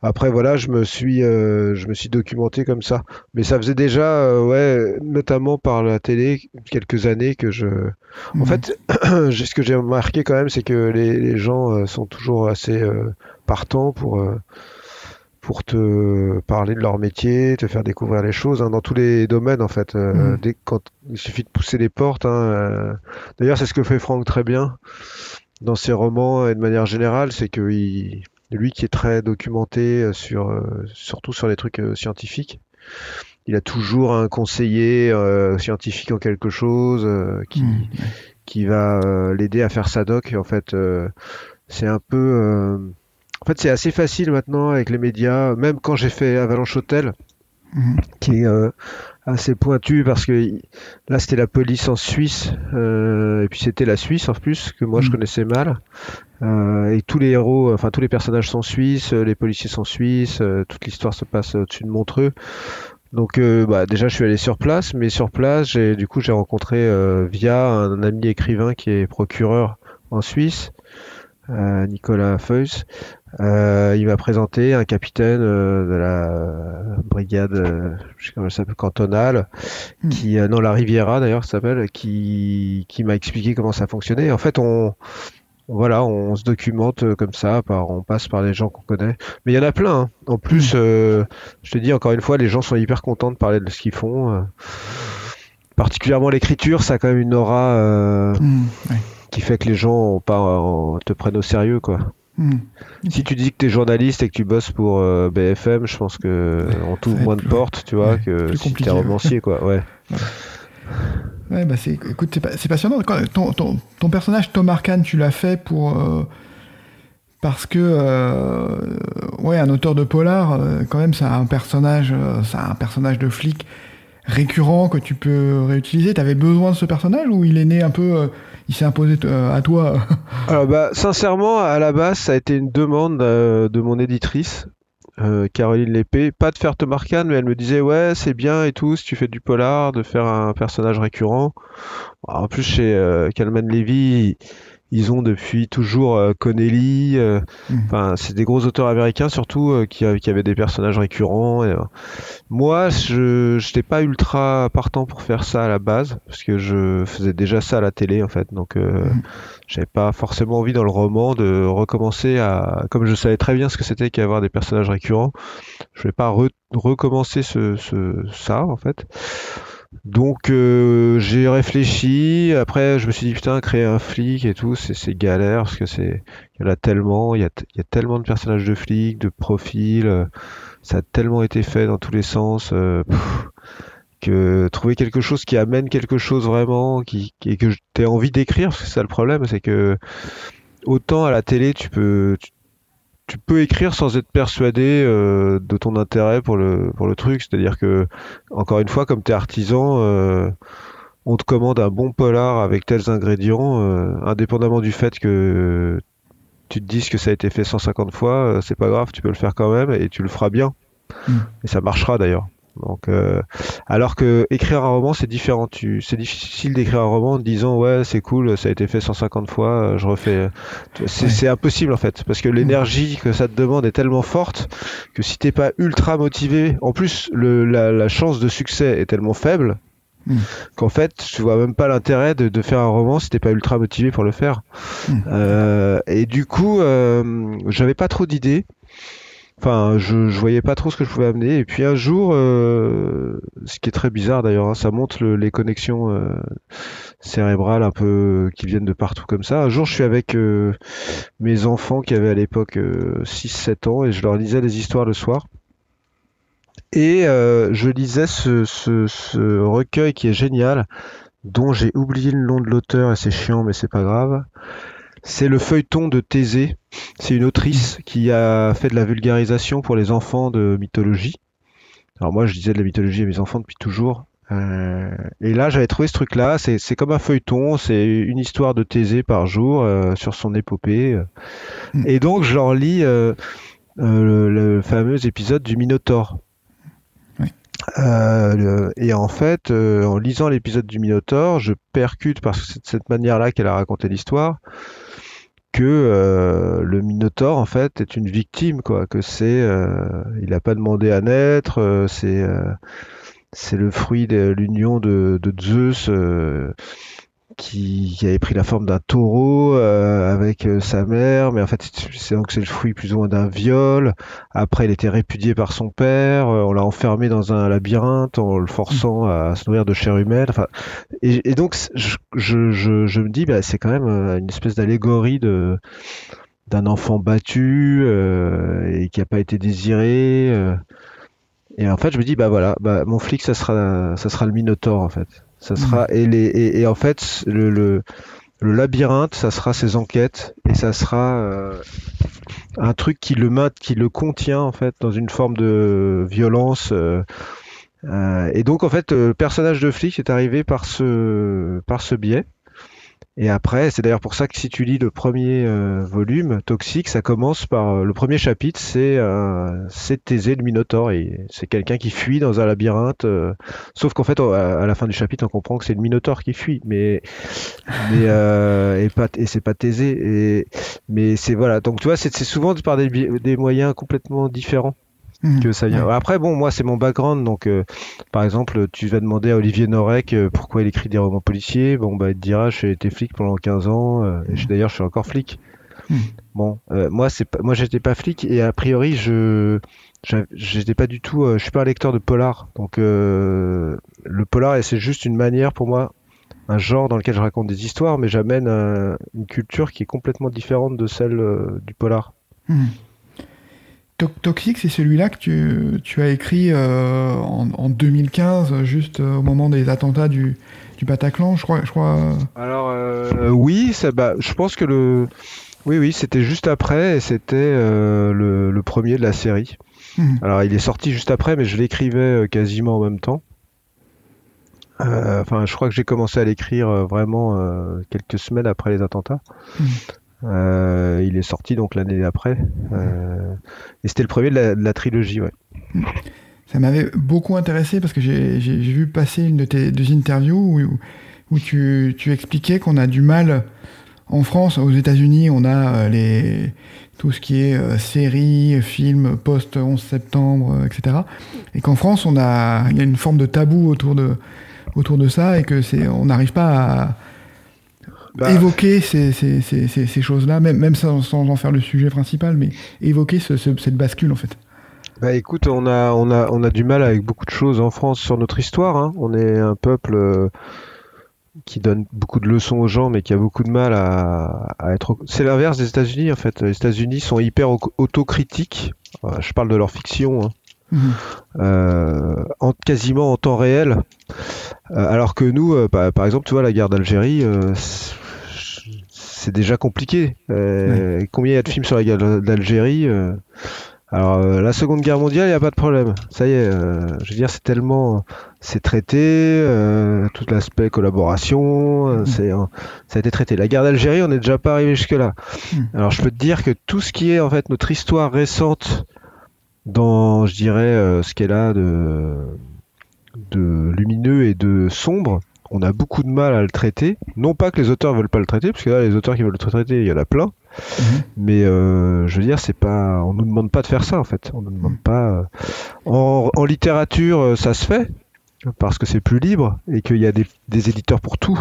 après voilà, je me suis euh, je me suis documenté comme ça. Mais ça faisait déjà euh, ouais, notamment par la télé quelques années que je en mhm. fait (clears throat) ce que j'ai remarqué quand même c'est que les, les, gens sont toujours assez partants pour pour te parler de leur métier, te faire découvrir les choses hein, dans tous les domaines en fait. Euh, mm. dès, quand il suffit de pousser les portes. Hein, euh. D'ailleurs, c'est ce que fait Franck très bien dans ses romans et de manière générale, c'est que il, lui qui est très documenté euh, sur, surtout sur les trucs scientifiques, il a toujours un conseiller scientifique en quelque chose qui, mm. qui va l'aider à faire sa doc. En fait, c'est un peu en fait, c'est assez facile maintenant avec les médias, même quand j'ai fait Avalanche Hotel, mhm. qui est euh, assez pointu parce que là c'était la police en Suisse euh, et puis c'était la Suisse en plus que moi je mhm. connaissais mal euh, et tous les héros, enfin tous les personnages sont suisses, les policiers sont suisses, toute l'histoire se passe au-dessus de Montreux. Donc bah, déjà je suis allé sur place, mais sur place j'ai du coup j'ai rencontré via un ami écrivain qui est procureur en Suisse, Nicolas Feuss, euh, il m'a présenté un capitaine euh, de la brigade, euh, je sais comment elle s'appelle, cantonale, hmm. qui, non, la Riviera d'ailleurs, s'appelle, qui, qui m'a expliqué comment ça fonctionnait. En fait, on, voilà, on se documente comme ça, par, on passe par les gens qu'on connaît. Mais il y en a plein. Hein. En plus, hmm. je te dis encore une fois, les gens sont hyper contents de parler de ce qu'ils font. particulièrement l'écriture, ça a quand même une aura hmm, qui fait que les gens pas, te prennent au sérieux, quoi. Hmm. Si tu dis que tu es journaliste et que tu bosses pour euh, BFM, je pense que on t'ouvre moins de portes, tu vois, que si tu es romancier, quoi. (laughs) Ouais. ouais. bah c'est, écoute, c'est, passionnant. Ton, ton, ton, personnage Tom Arcane, tu l'as fait pour euh, parce que euh, ouais, un auteur de polar, quand même, c'est un personnage, c'est un personnage de flic récurrent que tu peux réutiliser. T'avais besoin de ce personnage ou il est né un peu il s'est imposé euh, à toi Alors (laughs) bah, sincèrement, à la base, ça a été une demande euh, de mon éditrice, euh, Caroline Lépée, pas de faire Arcane, mais elle me disait ouais c'est bien et tout si tu fais du polar, de faire un personnage récurrent. En plus chez Calman Levy, ils ont depuis toujours euh, Connelly. Euh, hmm. Enfin, c'est des gros auteurs américains surtout euh, qui, qui, avaient des personnages récurrents. Et, moi, je n'étais pas ultra partant pour faire ça à la base parce que je faisais déjà ça à la télé en fait. Donc, hmm. j'avais pas forcément envie dans le roman de recommencer à, comme je savais très bien ce que c'était qu'avoir des personnages récurrents. Je vais pas recommencer ce, ce, ça en fait. Donc euh, j'ai réfléchi. Après, je me suis dit putain, créer un flic et tout, c'est galère parce que c'est il y en a tellement, il y a, tellement de personnages de flics, de profils, euh, ça a tellement été fait dans tous les sens euh, que trouver quelque chose qui amène quelque chose vraiment, qui, qui que tu envie d'écrire, parce que c'est ça le problème, c'est que autant à la télé tu peux peux écrire sans être persuadé euh, de ton intérêt pour le pour le truc. C'est-à-dire que encore une fois, comme tu es artisan, euh, on te commande un bon polar avec tels ingrédients, euh, indépendamment du fait que tu te dises que ça a été fait 150 fois, c'est pas grave, tu peux le faire quand même et tu le feras bien. Mm. Et ça marchera d'ailleurs. Donc, euh, alors que écrire un roman, c'est différent. Tu, c'est difficile d'écrire un roman en disant ouais, c'est cool, ça a été fait 150 fois, euh, je refais. C'est, impossible en fait, parce que l'énergie que ça te demande est tellement forte que si t'es pas ultra motivé, en plus le, la, chance de succès est tellement faible mm. qu'en fait tu vois même pas l'intérêt de, de, faire un roman si t'es pas ultra motivé pour le faire. Mm. Euh, et du coup, euh, j'avais pas trop d'idées. Enfin, je, je voyais pas trop ce que je pouvais amener. Et puis un jour, euh, ce qui est très bizarre d'ailleurs, hein, ça montre les connexions euh, cérébrales un peu qui viennent de partout comme ça. Un jour, je suis avec euh, mes enfants qui avaient à l'époque 6-7 ans et je leur lisais des histoires le soir. Et je lisais ce, ce, ce, recueil qui est génial, dont j'ai oublié le nom de l'auteur et c'est chiant mais c'est pas grave. C'est le feuilleton de Thésée. C'est une autrice qui a fait de la vulgarisation pour les enfants de mythologie. Alors moi je disais de la mythologie à mes enfants depuis toujours. Euh, et là j'avais trouvé ce truc-là, c'est comme un feuilleton, c'est une histoire de Thésée par jour euh, sur son épopée. Mm. Et donc je leur lis euh, le, fameux épisode du Minotaure. et en fait, en lisant l'épisode du Minotaure, je percute parce que c'est de cette manière-là qu'elle a raconté l'histoire que euh, le Minotaure en fait est une victime quoi que c'est euh, il n'a pas demandé à naître euh, c'est c'est le fruit de l'union de, de, Zeus qui, avait pris la forme d'un taureau euh, avec euh, sa mère, mais en fait c'est donc c'est le fruit plus ou moins d'un viol. Après, il était répudié par son père, euh, on l'a enfermé dans un labyrinthe en le forçant à se nourrir de chair humaine. Enfin, et, donc je, me dis, bah, c'est quand même une espèce d'allégorie de d'un enfant battu et qui n'a pas été désiré. et en fait, je me dis, bah voilà, bah, mon flic, ça sera, ça sera le Minotaure en fait. Ça sera mm. et, les, et, en fait le, le, le, labyrinthe, ça sera ses enquêtes et ça sera euh, un truc qui le maintient, qui le contient en fait dans une forme de violence. Euh, euh, et donc en fait, le personnage de flic est arrivé par ce par ce biais. Et après, c'est d'ailleurs pour ça que si tu lis le premier euh, volume, Toxique, ça commence par euh, le premier chapitre, c'est euh, c'est Thésée le Minotaure et c'est quelqu'un qui fuit dans un labyrinthe. Euh, sauf qu'en fait, à, la fin du chapitre, on comprend que c'est le Minotaure qui fuit, mais mais et et c'est pas Thésée. Et mais c'est voilà. Donc tu vois, c'est souvent par des moyens complètement différents. Mhm. que ça vient. Après, bon, moi, c'est mon background. Donc, euh, par exemple, tu vas demander à Olivier Norek euh, pourquoi il écrit des romans policiers. Bon, bah, il te dira, j'ai été flic pendant 15 ans. Euh, et d'ailleurs, je suis encore flic. Mhm. Bon, moi, c'est moi, j'étais pas flic et a priori, je, j'étais pas du tout, je suis pas un lecteur de polar. Donc, le polar, c'est juste une manière pour moi, un genre dans lequel je raconte des histoires, mais j'amène une culture qui est complètement différente de celle du polar. Toxic, c'est celui-là que tu, as écrit euh, en, 2015, juste euh, au moment des attentats du, Bataclan, je crois. Je crois... Alors euh, oui, ça, bah, je pense que le, oui, oui, c'était juste après et c'était le, premier de la série. Hmm. Alors il est sorti juste après, mais je l'écrivais quasiment en même temps. Enfin, je crois que j'ai commencé à l'écrire vraiment quelques semaines après les attentats. Hmm. Euh, il est sorti donc l'année après. Euh, et c'était le premier de la, trilogie, ouais. Ça m'avait beaucoup intéressé parce que j'ai vu passer une de tes deux interviews où, tu, expliquais qu'on a du mal en France, aux États-Unis, on a euh, les, tout ce qui est séries, films, post-11 septembre, etc. Et qu'en France, on a, il y a une forme de tabou autour de, autour de ça et que on n'arrive pas à, bah, évoquer ces, ces, ces, ces choses-là, même, même sans, sans, en faire le sujet principal, mais évoquer ce, cette bascule en fait. Bah écoute, on a, on, a, on a du mal avec beaucoup de choses en France sur notre histoire. Hein. On est un peuple euh, qui donne beaucoup de leçons aux gens, mais qui a beaucoup de mal à, à être. C'est l'inverse des États-Unis en fait. Les États-Unis sont hyper autocritiques. Euh, je parle de leur fiction. Hein. Mhm. Euh, en, quasiment en temps réel. alors que nous, par exemple, tu vois, la guerre d'Algérie, c'est déjà compliqué. Euh, combien il y a de films sur la guerre d'Algérie euh, Alors euh, la Seconde Guerre mondiale, il n'y a pas de problème. Ça y est, je veux dire, c'est tellement, c'est traité, tout l'aspect collaboration, mm. c'est, ça a été traité. La guerre d'Algérie, on n'est déjà pas arrivé jusque là. Mm. Alors je peux te dire que tout ce qui est en fait notre histoire récente dans, je dirais, ce qu'elle a de de lumineux et de sombre, on a beaucoup de mal à le traiter. Non pas que les auteurs veulent pas le traiter, parce que là, les auteurs qui veulent le traiter, il y en a plein. Mhm. Mais euh, je veux dire, c'est pas, on nous demande pas de faire ça en fait. On nous demande pas. Euh, en, littérature, euh, ça se fait parce que c'est plus libre et qu'il y a des, éditeurs pour tout.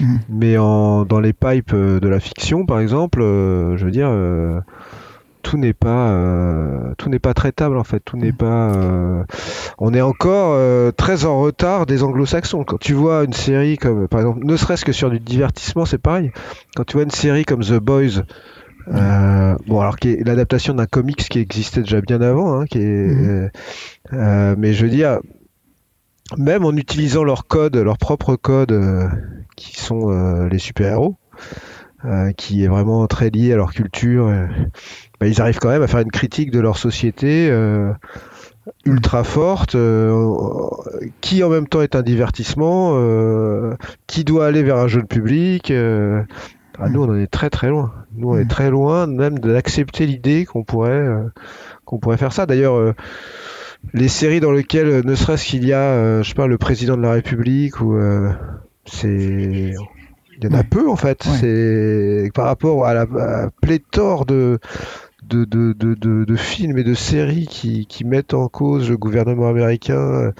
Mhm. Mais en, dans les pipes de la fiction, par exemple, je veux dire tout n'est pas euh, tout n'est pas traitable en fait tout n'est mm. pas euh, on est encore euh, très en retard des anglo-saxons quand tu vois une série comme par exemple ne serait-ce que sur du divertissement c'est pareil quand tu vois une série comme The Boys mm. bon alors qui est l'adaptation d'un comics qui existait déjà bien avant hein, qui est, mm. mais je veux dire même en utilisant leur code, leur propre code, euh, qui sont euh, les super-héros, euh, qui est vraiment très lié à leur culture, bah, ils arrivent quand même à faire une critique de leur société ultra forte, qui en même temps est un divertissement, qui doit aller vers un jeune public. Ah, nous, on en est très très loin. Nous, on est mm. très loin même d'accepter l'idée qu'on pourrait, qu'on pourrait faire ça. D'ailleurs, les séries dans lesquelles, euh, ne serait-ce qu'il y a, euh, je sais pas, le président de la République ou euh, c'est il y en a peu en fait. C'est par rapport à la pléthore de de, de, de, de, films et de séries qui, qui, mettent en cause le gouvernement américain.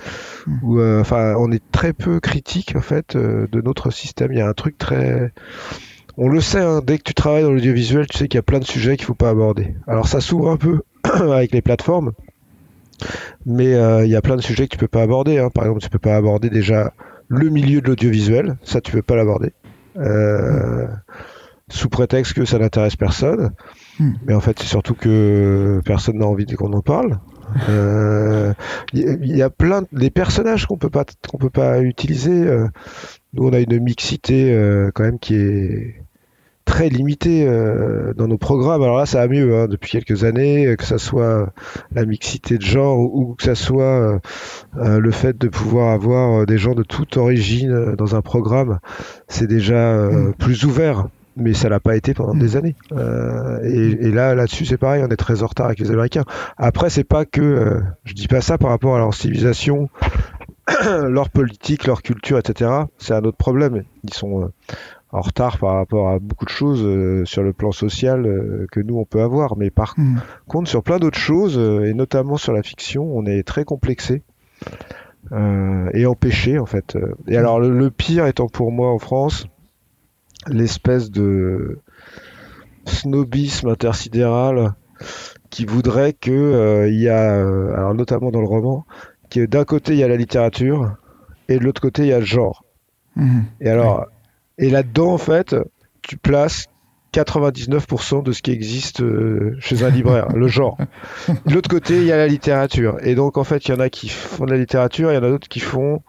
Hmm. Où, enfin, on est très peu critique en fait de notre système. Il y a un truc très on le sait, hein, dès que tu travailles dans l'audiovisuel, tu sais qu'il y a plein de sujets qu'il faut pas aborder. Alors ça s'ouvre un peu (clears throat) avec les plateformes, mais euh, il y a plein de sujets que tu peux pas aborder. Hein. Par exemple, tu peux pas aborder déjà le milieu de l'audiovisuel, ça tu peux pas l'aborder. Euh, sous prétexte que ça n'intéresse personne. Hmm. Mais en fait, c'est surtout que personne n'a envie qu'on en parle. Il euh, y, a plein de personnages qu'on peut pas qu'on peut pas utiliser. nous, on a une mixité quand même qui est très limité euh, dans nos programmes. Alors là, ça va mieux hein, depuis quelques années, que ça soit la mixité de genre ou, que ça soit euh, euh, le fait de pouvoir avoir des gens de toute origine dans un programme, c'est déjà mm. plus ouvert. Mais ça l'a pas été pendant mm. des années. Et, et, là, là-dessus, c'est pareil, on est très en retard avec les Américains. Après, c'est pas que, je dis pas ça par rapport à leur civilisation, (clears throat) leur politique, leur culture, etc. C'est un autre problème. Ils sont en retard par rapport à beaucoup de choses euh, sur le plan social euh, que nous on peut avoir. Mais par hmm. contre, sur plein d'autres choses, euh, et notamment sur la fiction, on est très complexé et empêché en fait. Et alors le, pire étant pour moi en France, l'espèce de snobisme intersidéral qui voudrait que il y a, alors notamment dans le roman, que d'un côté il y a la littérature et de l'autre côté il y a le genre. Hmm. Et alors, et là-dedans, en fait, tu places 99% de ce qui existe euh, chez un libraire, le genre. De l'autre côté, il y a la littérature. Et donc, en fait, il y en a qui font de la littérature, il y en a d'autres qui font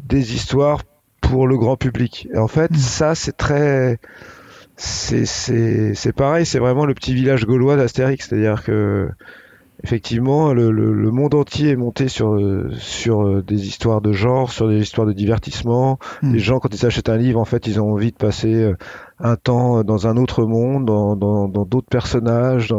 des histoires pour le grand public. Et en fait, mm. ça, c'est très. C'est pareil, c'est vraiment le petit village gaulois d'Astérix. C'est-à-dire que effectivement, le, monde entier est monté sur, sur euh, des histoires de genre, sur des histoires de divertissement. Hmm. Les gens, quand ils achètent un livre, en fait, ils ont envie de passer euh, un temps dans un autre monde, dans d'autres personnages.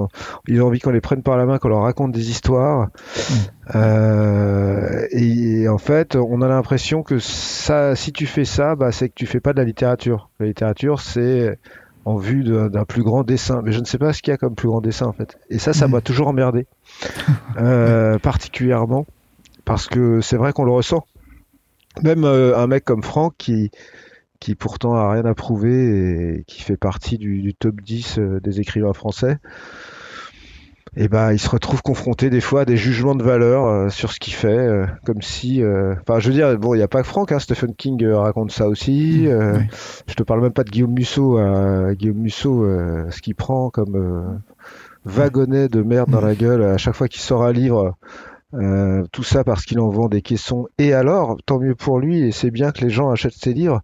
Ils ont envie qu'on les prenne par la main, qu'on leur raconte des histoires. Hmm. Euh, et, en fait, on a l'impression que ça, si tu fais ça, bah, c'est que tu fais pas de la littérature. La littérature, c'est en vue d'un plus grand dessin. Mais je ne sais pas ce qu'il y a comme plus grand dessin en fait. Et ça, ça m'a (laughs) toujours emmerdé, euh, particulièrement, parce que c'est vrai qu'on le ressent. Même euh, un mec comme Franck qui, qui pourtant a rien à prouver et qui fait partie du, du top 10 euh, des écrivains français, et ben il se retrouve confronté des fois à des jugements de valeur euh, sur ce qu'il fait, euh, comme si, euh, enfin je veux dire, bon il n'y a pas que Franck, hein, Stephen King raconte ça aussi. Mmh, je te parle même pas de Guillaume Musso, Guillaume Musso, ce qu'il prend comme wagonnet de merde dans la gueule à chaque fois qu'il sort un livre. tout ça parce qu'il en vend des caissons. Et alors, tant mieux pour lui, et c'est bien que les gens achètent ses livres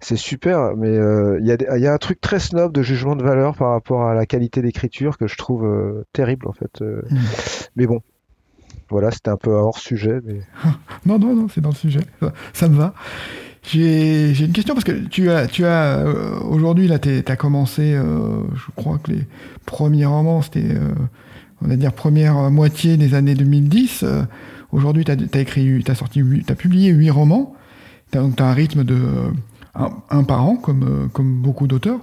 c'est super, mais euh, il y, a un truc très snob de jugement de valeur par rapport à la qualité d'écriture que je trouve euh, terrible en fait. Euh. Mm. Mais bon, voilà, c'était un peu hors sujet. Mais... (laughs) non, non, non, c'est dans le sujet. Ça, me va. J'ai une question parce que tu as, tu as aujourd'hui, là, tu as commencé, je crois que les premiers romans, c'était, on va dire, première moitié des années 2010. aujourd'hui, tu as, écrit, tu as, sorti, tu as publié huit romans. Tu as, as, un rythme de un, comme, euh, comme beaucoup d'auteurs.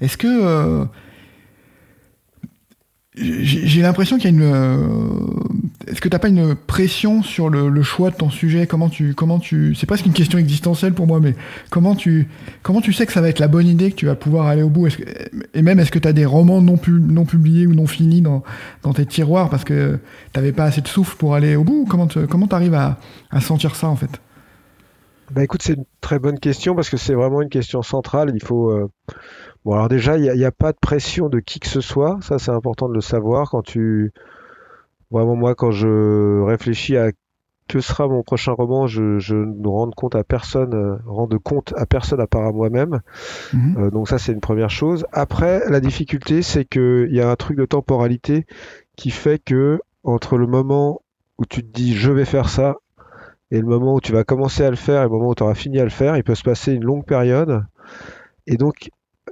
Est-ce que euh, j'ai l'impression qu'il y a une. Euh, est-ce que t'as pas une pression sur le, choix de ton sujet? Comment tu, comment tu, c'est presque une question existentielle pour moi, mais comment tu, comment tu sais que ça va être la bonne idée que tu vas pouvoir aller au bout? Et même, est-ce que tu as des romans non, publiés ou non finis dans, tes tiroirs parce que t'avais pas assez de souffle pour aller au bout? Comment tu comment arrives à, à sentir ça en fait? Bah écoute, c'est une très bonne question parce que c'est vraiment une question centrale. Il faut. Euh, bon, alors déjà, il n'y a, pas de pression de qui que ce soit. Ça, c'est important de le savoir. Quand tu. Vraiment, moi, quand je réfléchis à que sera mon prochain roman, je, je ne rends compte à personne, euh, rendre compte à personne à part à moi-même. Mhm. Euh, donc ça, c'est une première chose. Après, la difficulté, c'est qu'il y a un truc de temporalité qui fait que entre le moment où tu te dis je vais faire ça et le moment où tu vas commencer à le faire et le moment où tu auras fini à le faire, il peut se passer une longue période. Et donc,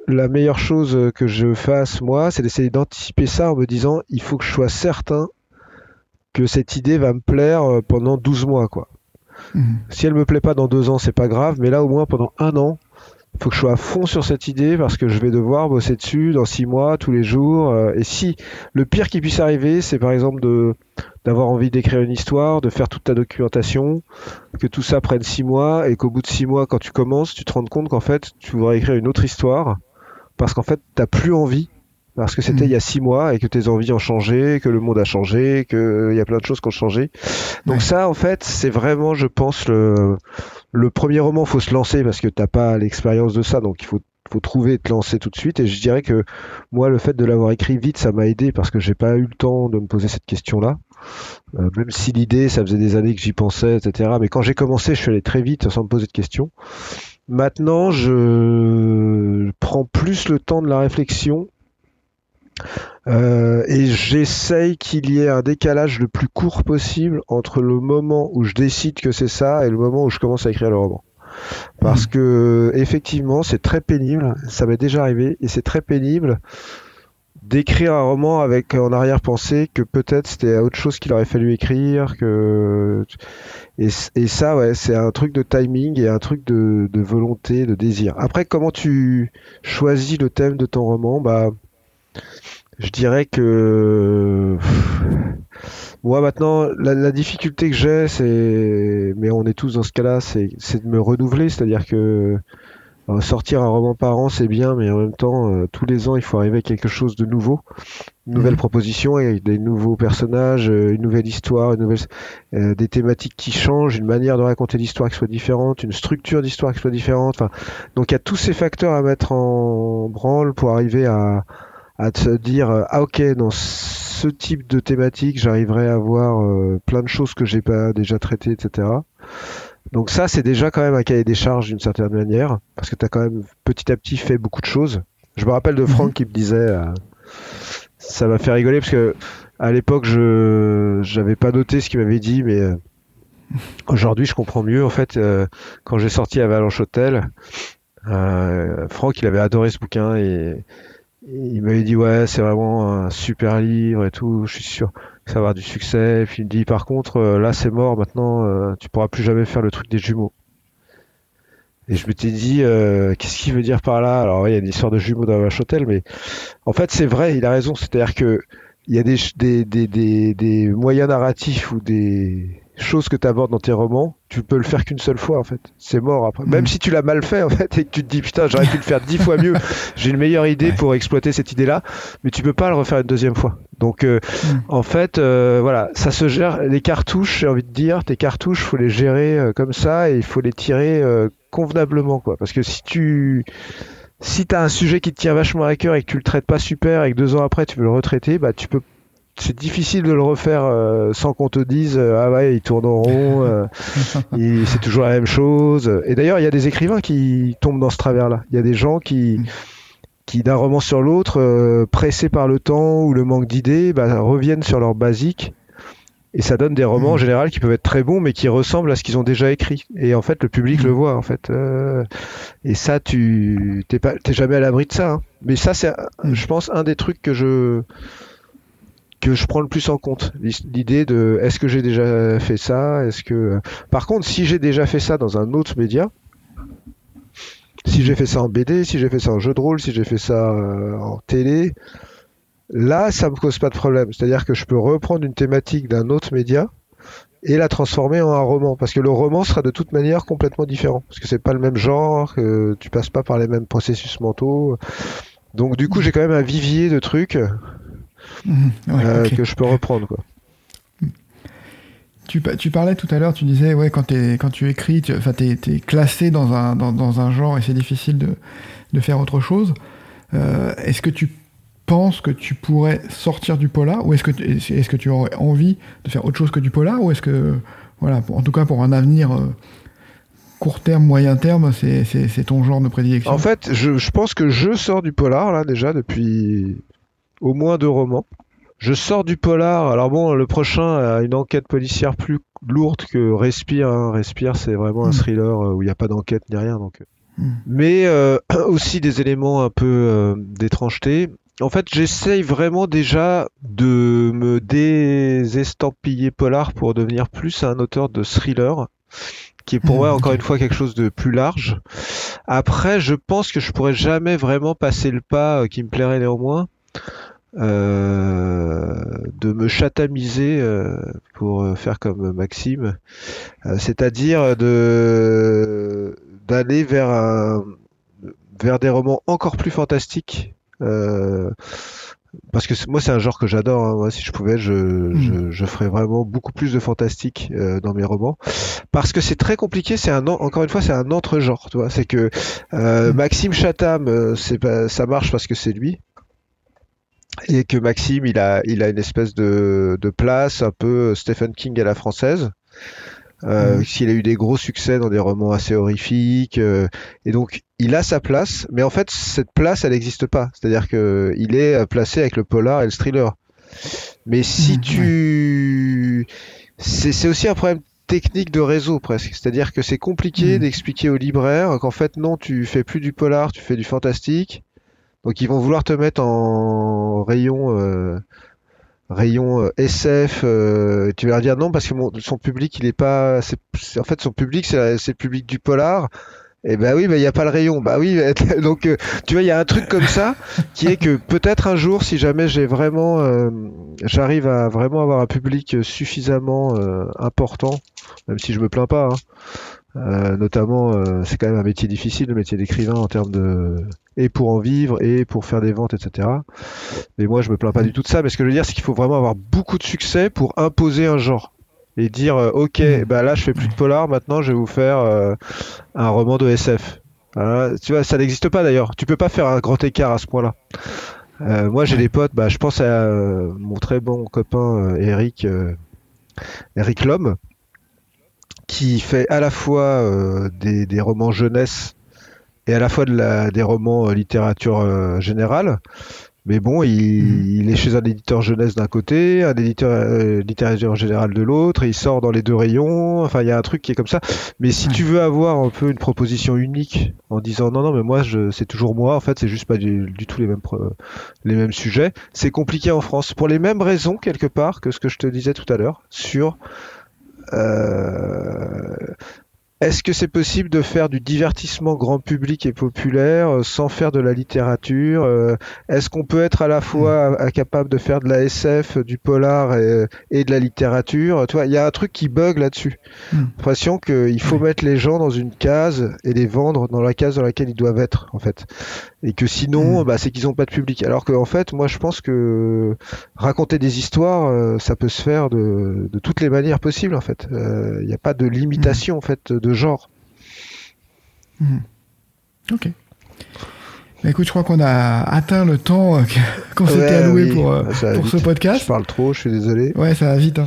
la meilleure chose que je fasse, moi, c'est d'essayer d'anticiper ça en me disant il faut que je sois certain que cette idée va me plaire euh, pendant 12 mois, quoi. Mhm. Si elle me plaît pas dans deux ans, c'est pas grave, mais là, au moins, pendant un an, faut que je sois à fond sur cette idée parce que je vais devoir bosser dessus dans six mois, tous les jours. Euh, et si le pire qui puisse arriver, c'est par exemple de d'avoir envie d'écrire une histoire, de faire toute ta documentation, que tout ça prenne six mois et qu'au bout de six mois, quand tu commences, tu te rends compte qu'en fait, tu voudrais écrire une autre histoire parce qu'en fait, t'as plus envie parce que c'était mm. il y a six mois et que tes envies ont changé, que le monde a changé, qu'il y a plein de choses qui ont changé. Donc ça, en fait, c'est vraiment, je pense, le, le premier roman, faut se lancer parce que t'as pas l'expérience de ça, donc il faut trouver et te lancer tout de suite. Et je dirais que moi, le fait de l'avoir écrit vite, ça m'a aidé parce que j'ai pas eu le temps de me poser cette question-là. Euh, même si l'idée, ça faisait des années que j'y pensais, etc. Mais quand j'ai commencé, je suis allé très vite sans me poser de questions. Maintenant, je prends plus le temps de la réflexion euh, et j'essaye qu'il y ait un décalage le plus court possible entre le moment où je décide que c'est ça et le moment où je commence à écrire le roman. Parce mmh. que effectivement, c'est très pénible. Ça m'est déjà arrivé et c'est très pénible d'écrire un roman avec en arrière-pensée que peut-être c'était autre chose qu'il aurait fallu écrire que et, ça ouais c'est un truc de timing et un truc de, de, volonté de désir après comment tu choisis le thème de ton roman? Bah je dirais que moi maintenant la, difficulté que j'ai c'est mais on est tous dans ce cas-là c'est de me renouveler. C'est-à-dire que euh, sortir un roman par an c'est bien mais en même temps euh, tous les ans il faut arriver à quelque chose de nouveau. Une nouvelle mhm. proposition avec des nouveaux personnages euh, une nouvelle histoire une nouvelle des thématiques qui changent une manière de raconter l'histoire qui soit différente une structure d'histoire qui soit différente. Enfin donc il y a tous ces facteurs à mettre en branle pour arriver à à te dire euh, ah ok dans ce type de thématique j'arriverai à voir euh, plein de choses que j'ai pas déjà traitées etc donc ça c'est déjà quand même un cahier des charges d'une certaine manière parce que tu as quand même petit à petit fait beaucoup de choses je me rappelle de Franck mhm. qui me disait euh, ça m'a fait rigoler parce que à l'époque je j'avais pas noté ce qu'il m'avait dit mais aujourd'hui je comprends mieux en fait quand j'ai sorti à Valanche Hôtel Franck il avait adoré ce bouquin et il m'avait dit ouais c'est vraiment un super livre et tout, je suis sûr que ça va avoir du succès. Puis il me dit par contre euh, là c'est mort maintenant, euh, tu pourras plus jamais faire le truc des jumeaux. Et je m'étais dit euh, qu'est-ce qu'il veut dire par là? Alors il y a une histoire de jumeaux dans Vache Hôtel, mais en fait c'est vrai, il a raison. C'est-à-dire que il y a des, des, des, des, moyens narratifs ou des chose que tu abordes dans tes romans, tu peux le faire qu'une seule fois en fait. C'est mort après. Même mm. si tu l'as mal fait en fait et que tu te dis putain j'aurais pu le faire dix fois mieux, (laughs) j'ai une meilleure idée pour exploiter cette idée-là, mais tu peux pas le refaire une deuxième fois. Donc euh, mm. en fait euh, voilà, ça se gère. Les cartouches, j'ai envie de dire, tes cartouches, faut les gérer euh, comme ça et il faut les tirer convenablement quoi. Parce que si tu si t'as un sujet qui te tient vachement à cœur et que tu le traites pas super et que deux ans après tu veux le retraiter, bah tu peux c'est difficile de le refaire euh, sans qu'on te dise euh, ah ouais il tourne en rond euh, (laughs) c'est toujours la même chose. Et d'ailleurs il y a des écrivains qui tombent dans ce travers là il y a des gens qui qui d'un roman sur l'autre pressés par le temps ou le manque d'idées bah, reviennent sur leur basique. Et ça donne des romans en général qui peuvent être très bons mais qui ressemblent à ce qu'ils ont déjà écrit. Et en fait le public le voit en fait. Et ça tu t'es pas t'es jamais à l'abri de ça hein. mais ça c'est je pense un des trucs que je je prends le plus en compte. L'idée de est-ce que j'ai déjà fait ça? Est-ce que par contre, si j'ai déjà fait ça dans un autre média, si j'ai fait ça en BD, si j'ai fait ça en jeu de rôle, si j'ai fait ça euh, en télé, là, ça me cause pas de problème. C'est-à-dire que je peux reprendre une thématique d'un autre média et la transformer en un roman parce que le roman sera de toute manière complètement différent parce que c'est pas le même genre, que tu passes pas par les mêmes processus mentaux. Donc du coup, j'ai quand même un vivier de trucs Mhm. Euh, que je peux reprendre. Quoi. Tu, tu, parlais tout à l'heure, tu disais, ouais, quand, es, quand tu écris, tu es, classé dans un, dans, dans un genre et c'est difficile de, de, faire autre chose. Euh, est-ce que tu penses que tu pourrais sortir du polar ou est-ce que, est que tu aurais envie de faire autre chose que du polar ou est-ce que voilà, en tout cas pour un avenir court terme, moyen terme, c'est ton genre de prédilection? En fait, je, pense que je sors du polar, là, déjà, depuis au moins deux romans. Je sors du polar. Alors bon, le prochain a une enquête policière plus lourde que Respire. Hein. Respire, c'est vraiment un hmm. thriller où il n'y a pas d'enquête ni rien. Donc... Hmm. Mais euh, (clears throat) aussi des éléments un peu euh, d'étrangeté. En fait, j'essaye vraiment déjà de me désestampiller polar pour devenir plus un auteur de thriller qui est pour moi encore une fois quelque chose de plus large. Après, je pense que je pourrais jamais vraiment passer le pas euh, qui me plairait néanmoins. Euh, de me chatamiser euh, pour faire comme Maxime, c'est-à-dire de d'aller vers un, vers des romans encore plus fantastiques parce que moi c'est un genre que j'adore. Hein. si je pouvais, je, hmm. je, ferais vraiment beaucoup plus de fantastique euh, dans mes romans, parce que c'est très compliqué. C'est un encore une fois c'est un entre genre. Tu vois, c'est que euh, hmm. Maxime Chatham, euh, c'est ça marche parce que c'est lui. Et que Maxime, il a, il a une espèce de, de place un peu Stephen King à la française. Euh, mm. S'il a eu des gros succès dans des romans assez horrifiques, euh, et donc il a sa place, mais en fait cette place elle n'existe pas. C'est-à-dire que il est euh, placé avec le polar et le thriller. Mais si mm, tu, c'est aussi un problème technique de réseau presque. C'est-à-dire que c'est compliqué mm. d'expliquer aux libraires qu'en fait non, tu fais plus du polar, tu fais du fantastique. Donc ils vont vouloir te mettre en rayon euh, rayon euh, SF, euh, tu vas dire non parce que son public il est pas, en fait son public c'est le public du polar. Et eh ben oui, mais il n'y a pas le rayon. Bah oui, (laughs) donc euh, tu vois, il y a un truc comme ça qui est que peut-être un jour, si jamais j'ai vraiment, j'arrive à vraiment avoir un public suffisamment important, même si je me plains pas, hein, euh, notamment, euh, c'est quand même un métier difficile, le métier d'écrivain en termes de et pour en vivre et pour faire des ventes, etc. Mais moi, je me plains pas du tout de ça. Mais ce que je veux dire, c'est qu'il faut vraiment avoir beaucoup de succès pour imposer un genre et dire, euh, ok, bah là, je fais plus de polar, maintenant, je vais vous faire un roman de SF. tu vois, ça n'existe pas d'ailleurs. Tu peux pas faire un grand écart à ce point-là. moi, j'ai des potes. Bah, je pense à mon très bon copain Eric, Eric Lhomme qui fait à la fois euh, des, des, romans jeunesse et à la fois de la, des romans euh, littérature euh, générale. Mais bon, il, mhm. il, est chez un éditeur jeunesse d'un côté, un éditeur littérature générale de l'autre, et il sort dans les deux rayons. Enfin, il y a un truc qui est comme ça. Mais si tu veux avoir un peu une proposition unique en disant non, non, mais moi, c'est toujours moi. En fait, c'est juste pas du, du, tout les mêmes les mêmes sujets. C'est compliqué en France pour les mêmes raisons quelque part que ce que je te disais tout à l'heure sur euh, est-ce que c'est possible de faire du divertissement grand public et populaire euh, sans faire de la littérature euh, Est-ce qu'on peut être à la fois mm. capable de faire de la SF, du polar et, de la littérature Tu vois, il y a un truc qui bug là-dessus. Mm. L'impression qu'il faut mettre les gens dans une case et les vendre dans la case dans laquelle ils doivent être, en fait. Et que sinon, mm. bah, c'est qu'ils n'ont pas de public. Alors qu'en fait, moi, je pense que raconter des histoires, euh, ça peut se faire de, de, toutes les manières possibles, en fait. Il n'y a pas de limitation, en fait de genre. Hmm. Ok. Bah, écoute, je crois qu'on a atteint le temps euh, (laughs) qu'on s'était alloué pour, euh, pour ce podcast. Je parle trop, je suis désolé. Ouais, ça va vite. Hein.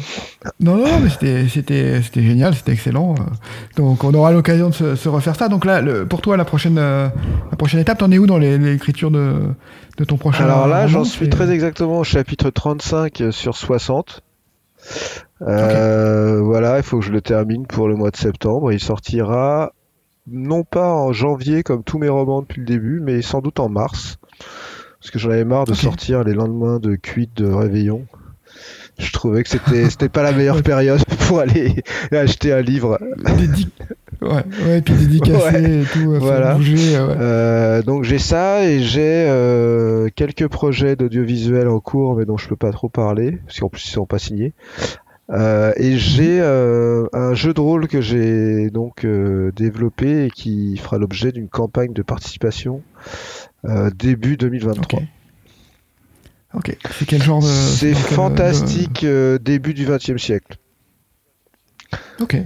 Non, non, mais c'était génial, c'était excellent. Euh. Donc, on aura l'occasion de se, refaire ça. Donc là, le, pour toi, la prochaine, la prochaine étape, t'en es où dans l'écriture de, de ton prochain Alors là, j'en suis très exactement au chapitre 35 sur 60. Euh, voilà, il faut que je le termine pour le mois de septembre. Il sortira non pas en janvier comme tous mes romans depuis le début, mais sans doute en mars. Parce que j'en avais marre de sortir les lendemains de cuite de réveillon. Je trouvais que c'était (laughs) c'était pas la meilleure période (laughs) pour aller acheter un livre. (laughs) ouais, ouais, puis dédicacer et tout. Voilà. Euh, donc j'ai ça et j'ai euh, quelques projets d'audiovisuel en cours, mais dont je peux pas trop parler, parce qu'en plus ils sont pas signés. Euh, et j'ai euh, un jeu de rôle que j'ai donc euh, développé et qui fera l'objet d'une campagne de participation début 2023. Ok. C'est quel genre de C'est fantastique début du XXe siècle. Ok.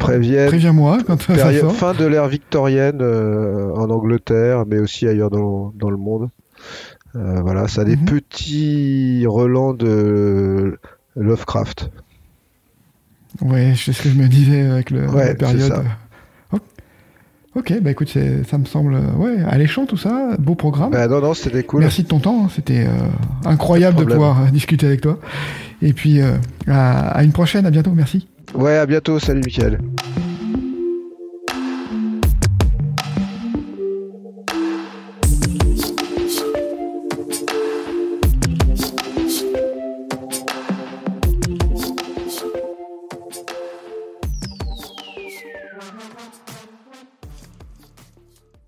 Préviens-moi quand ça sort. Fin de l'ère victorienne en Angleterre, mais aussi ailleurs dans, dans le monde. voilà, ça a des mhm. petits relents de Lovecraft. Ouais, c'est ce que je me disais avec le, Ouais, la période. ça. Ok. Ok, bah écoute, ça me semble ouais, alléchant tout ça, beau programme. Bah non, non, c'était cool. Merci de ton temps, c'était euh, incroyable de pouvoir discuter avec toi. Et puis euh, à, à une prochaine, à bientôt, merci. Ouais, à bientôt. Salut, Mickaël.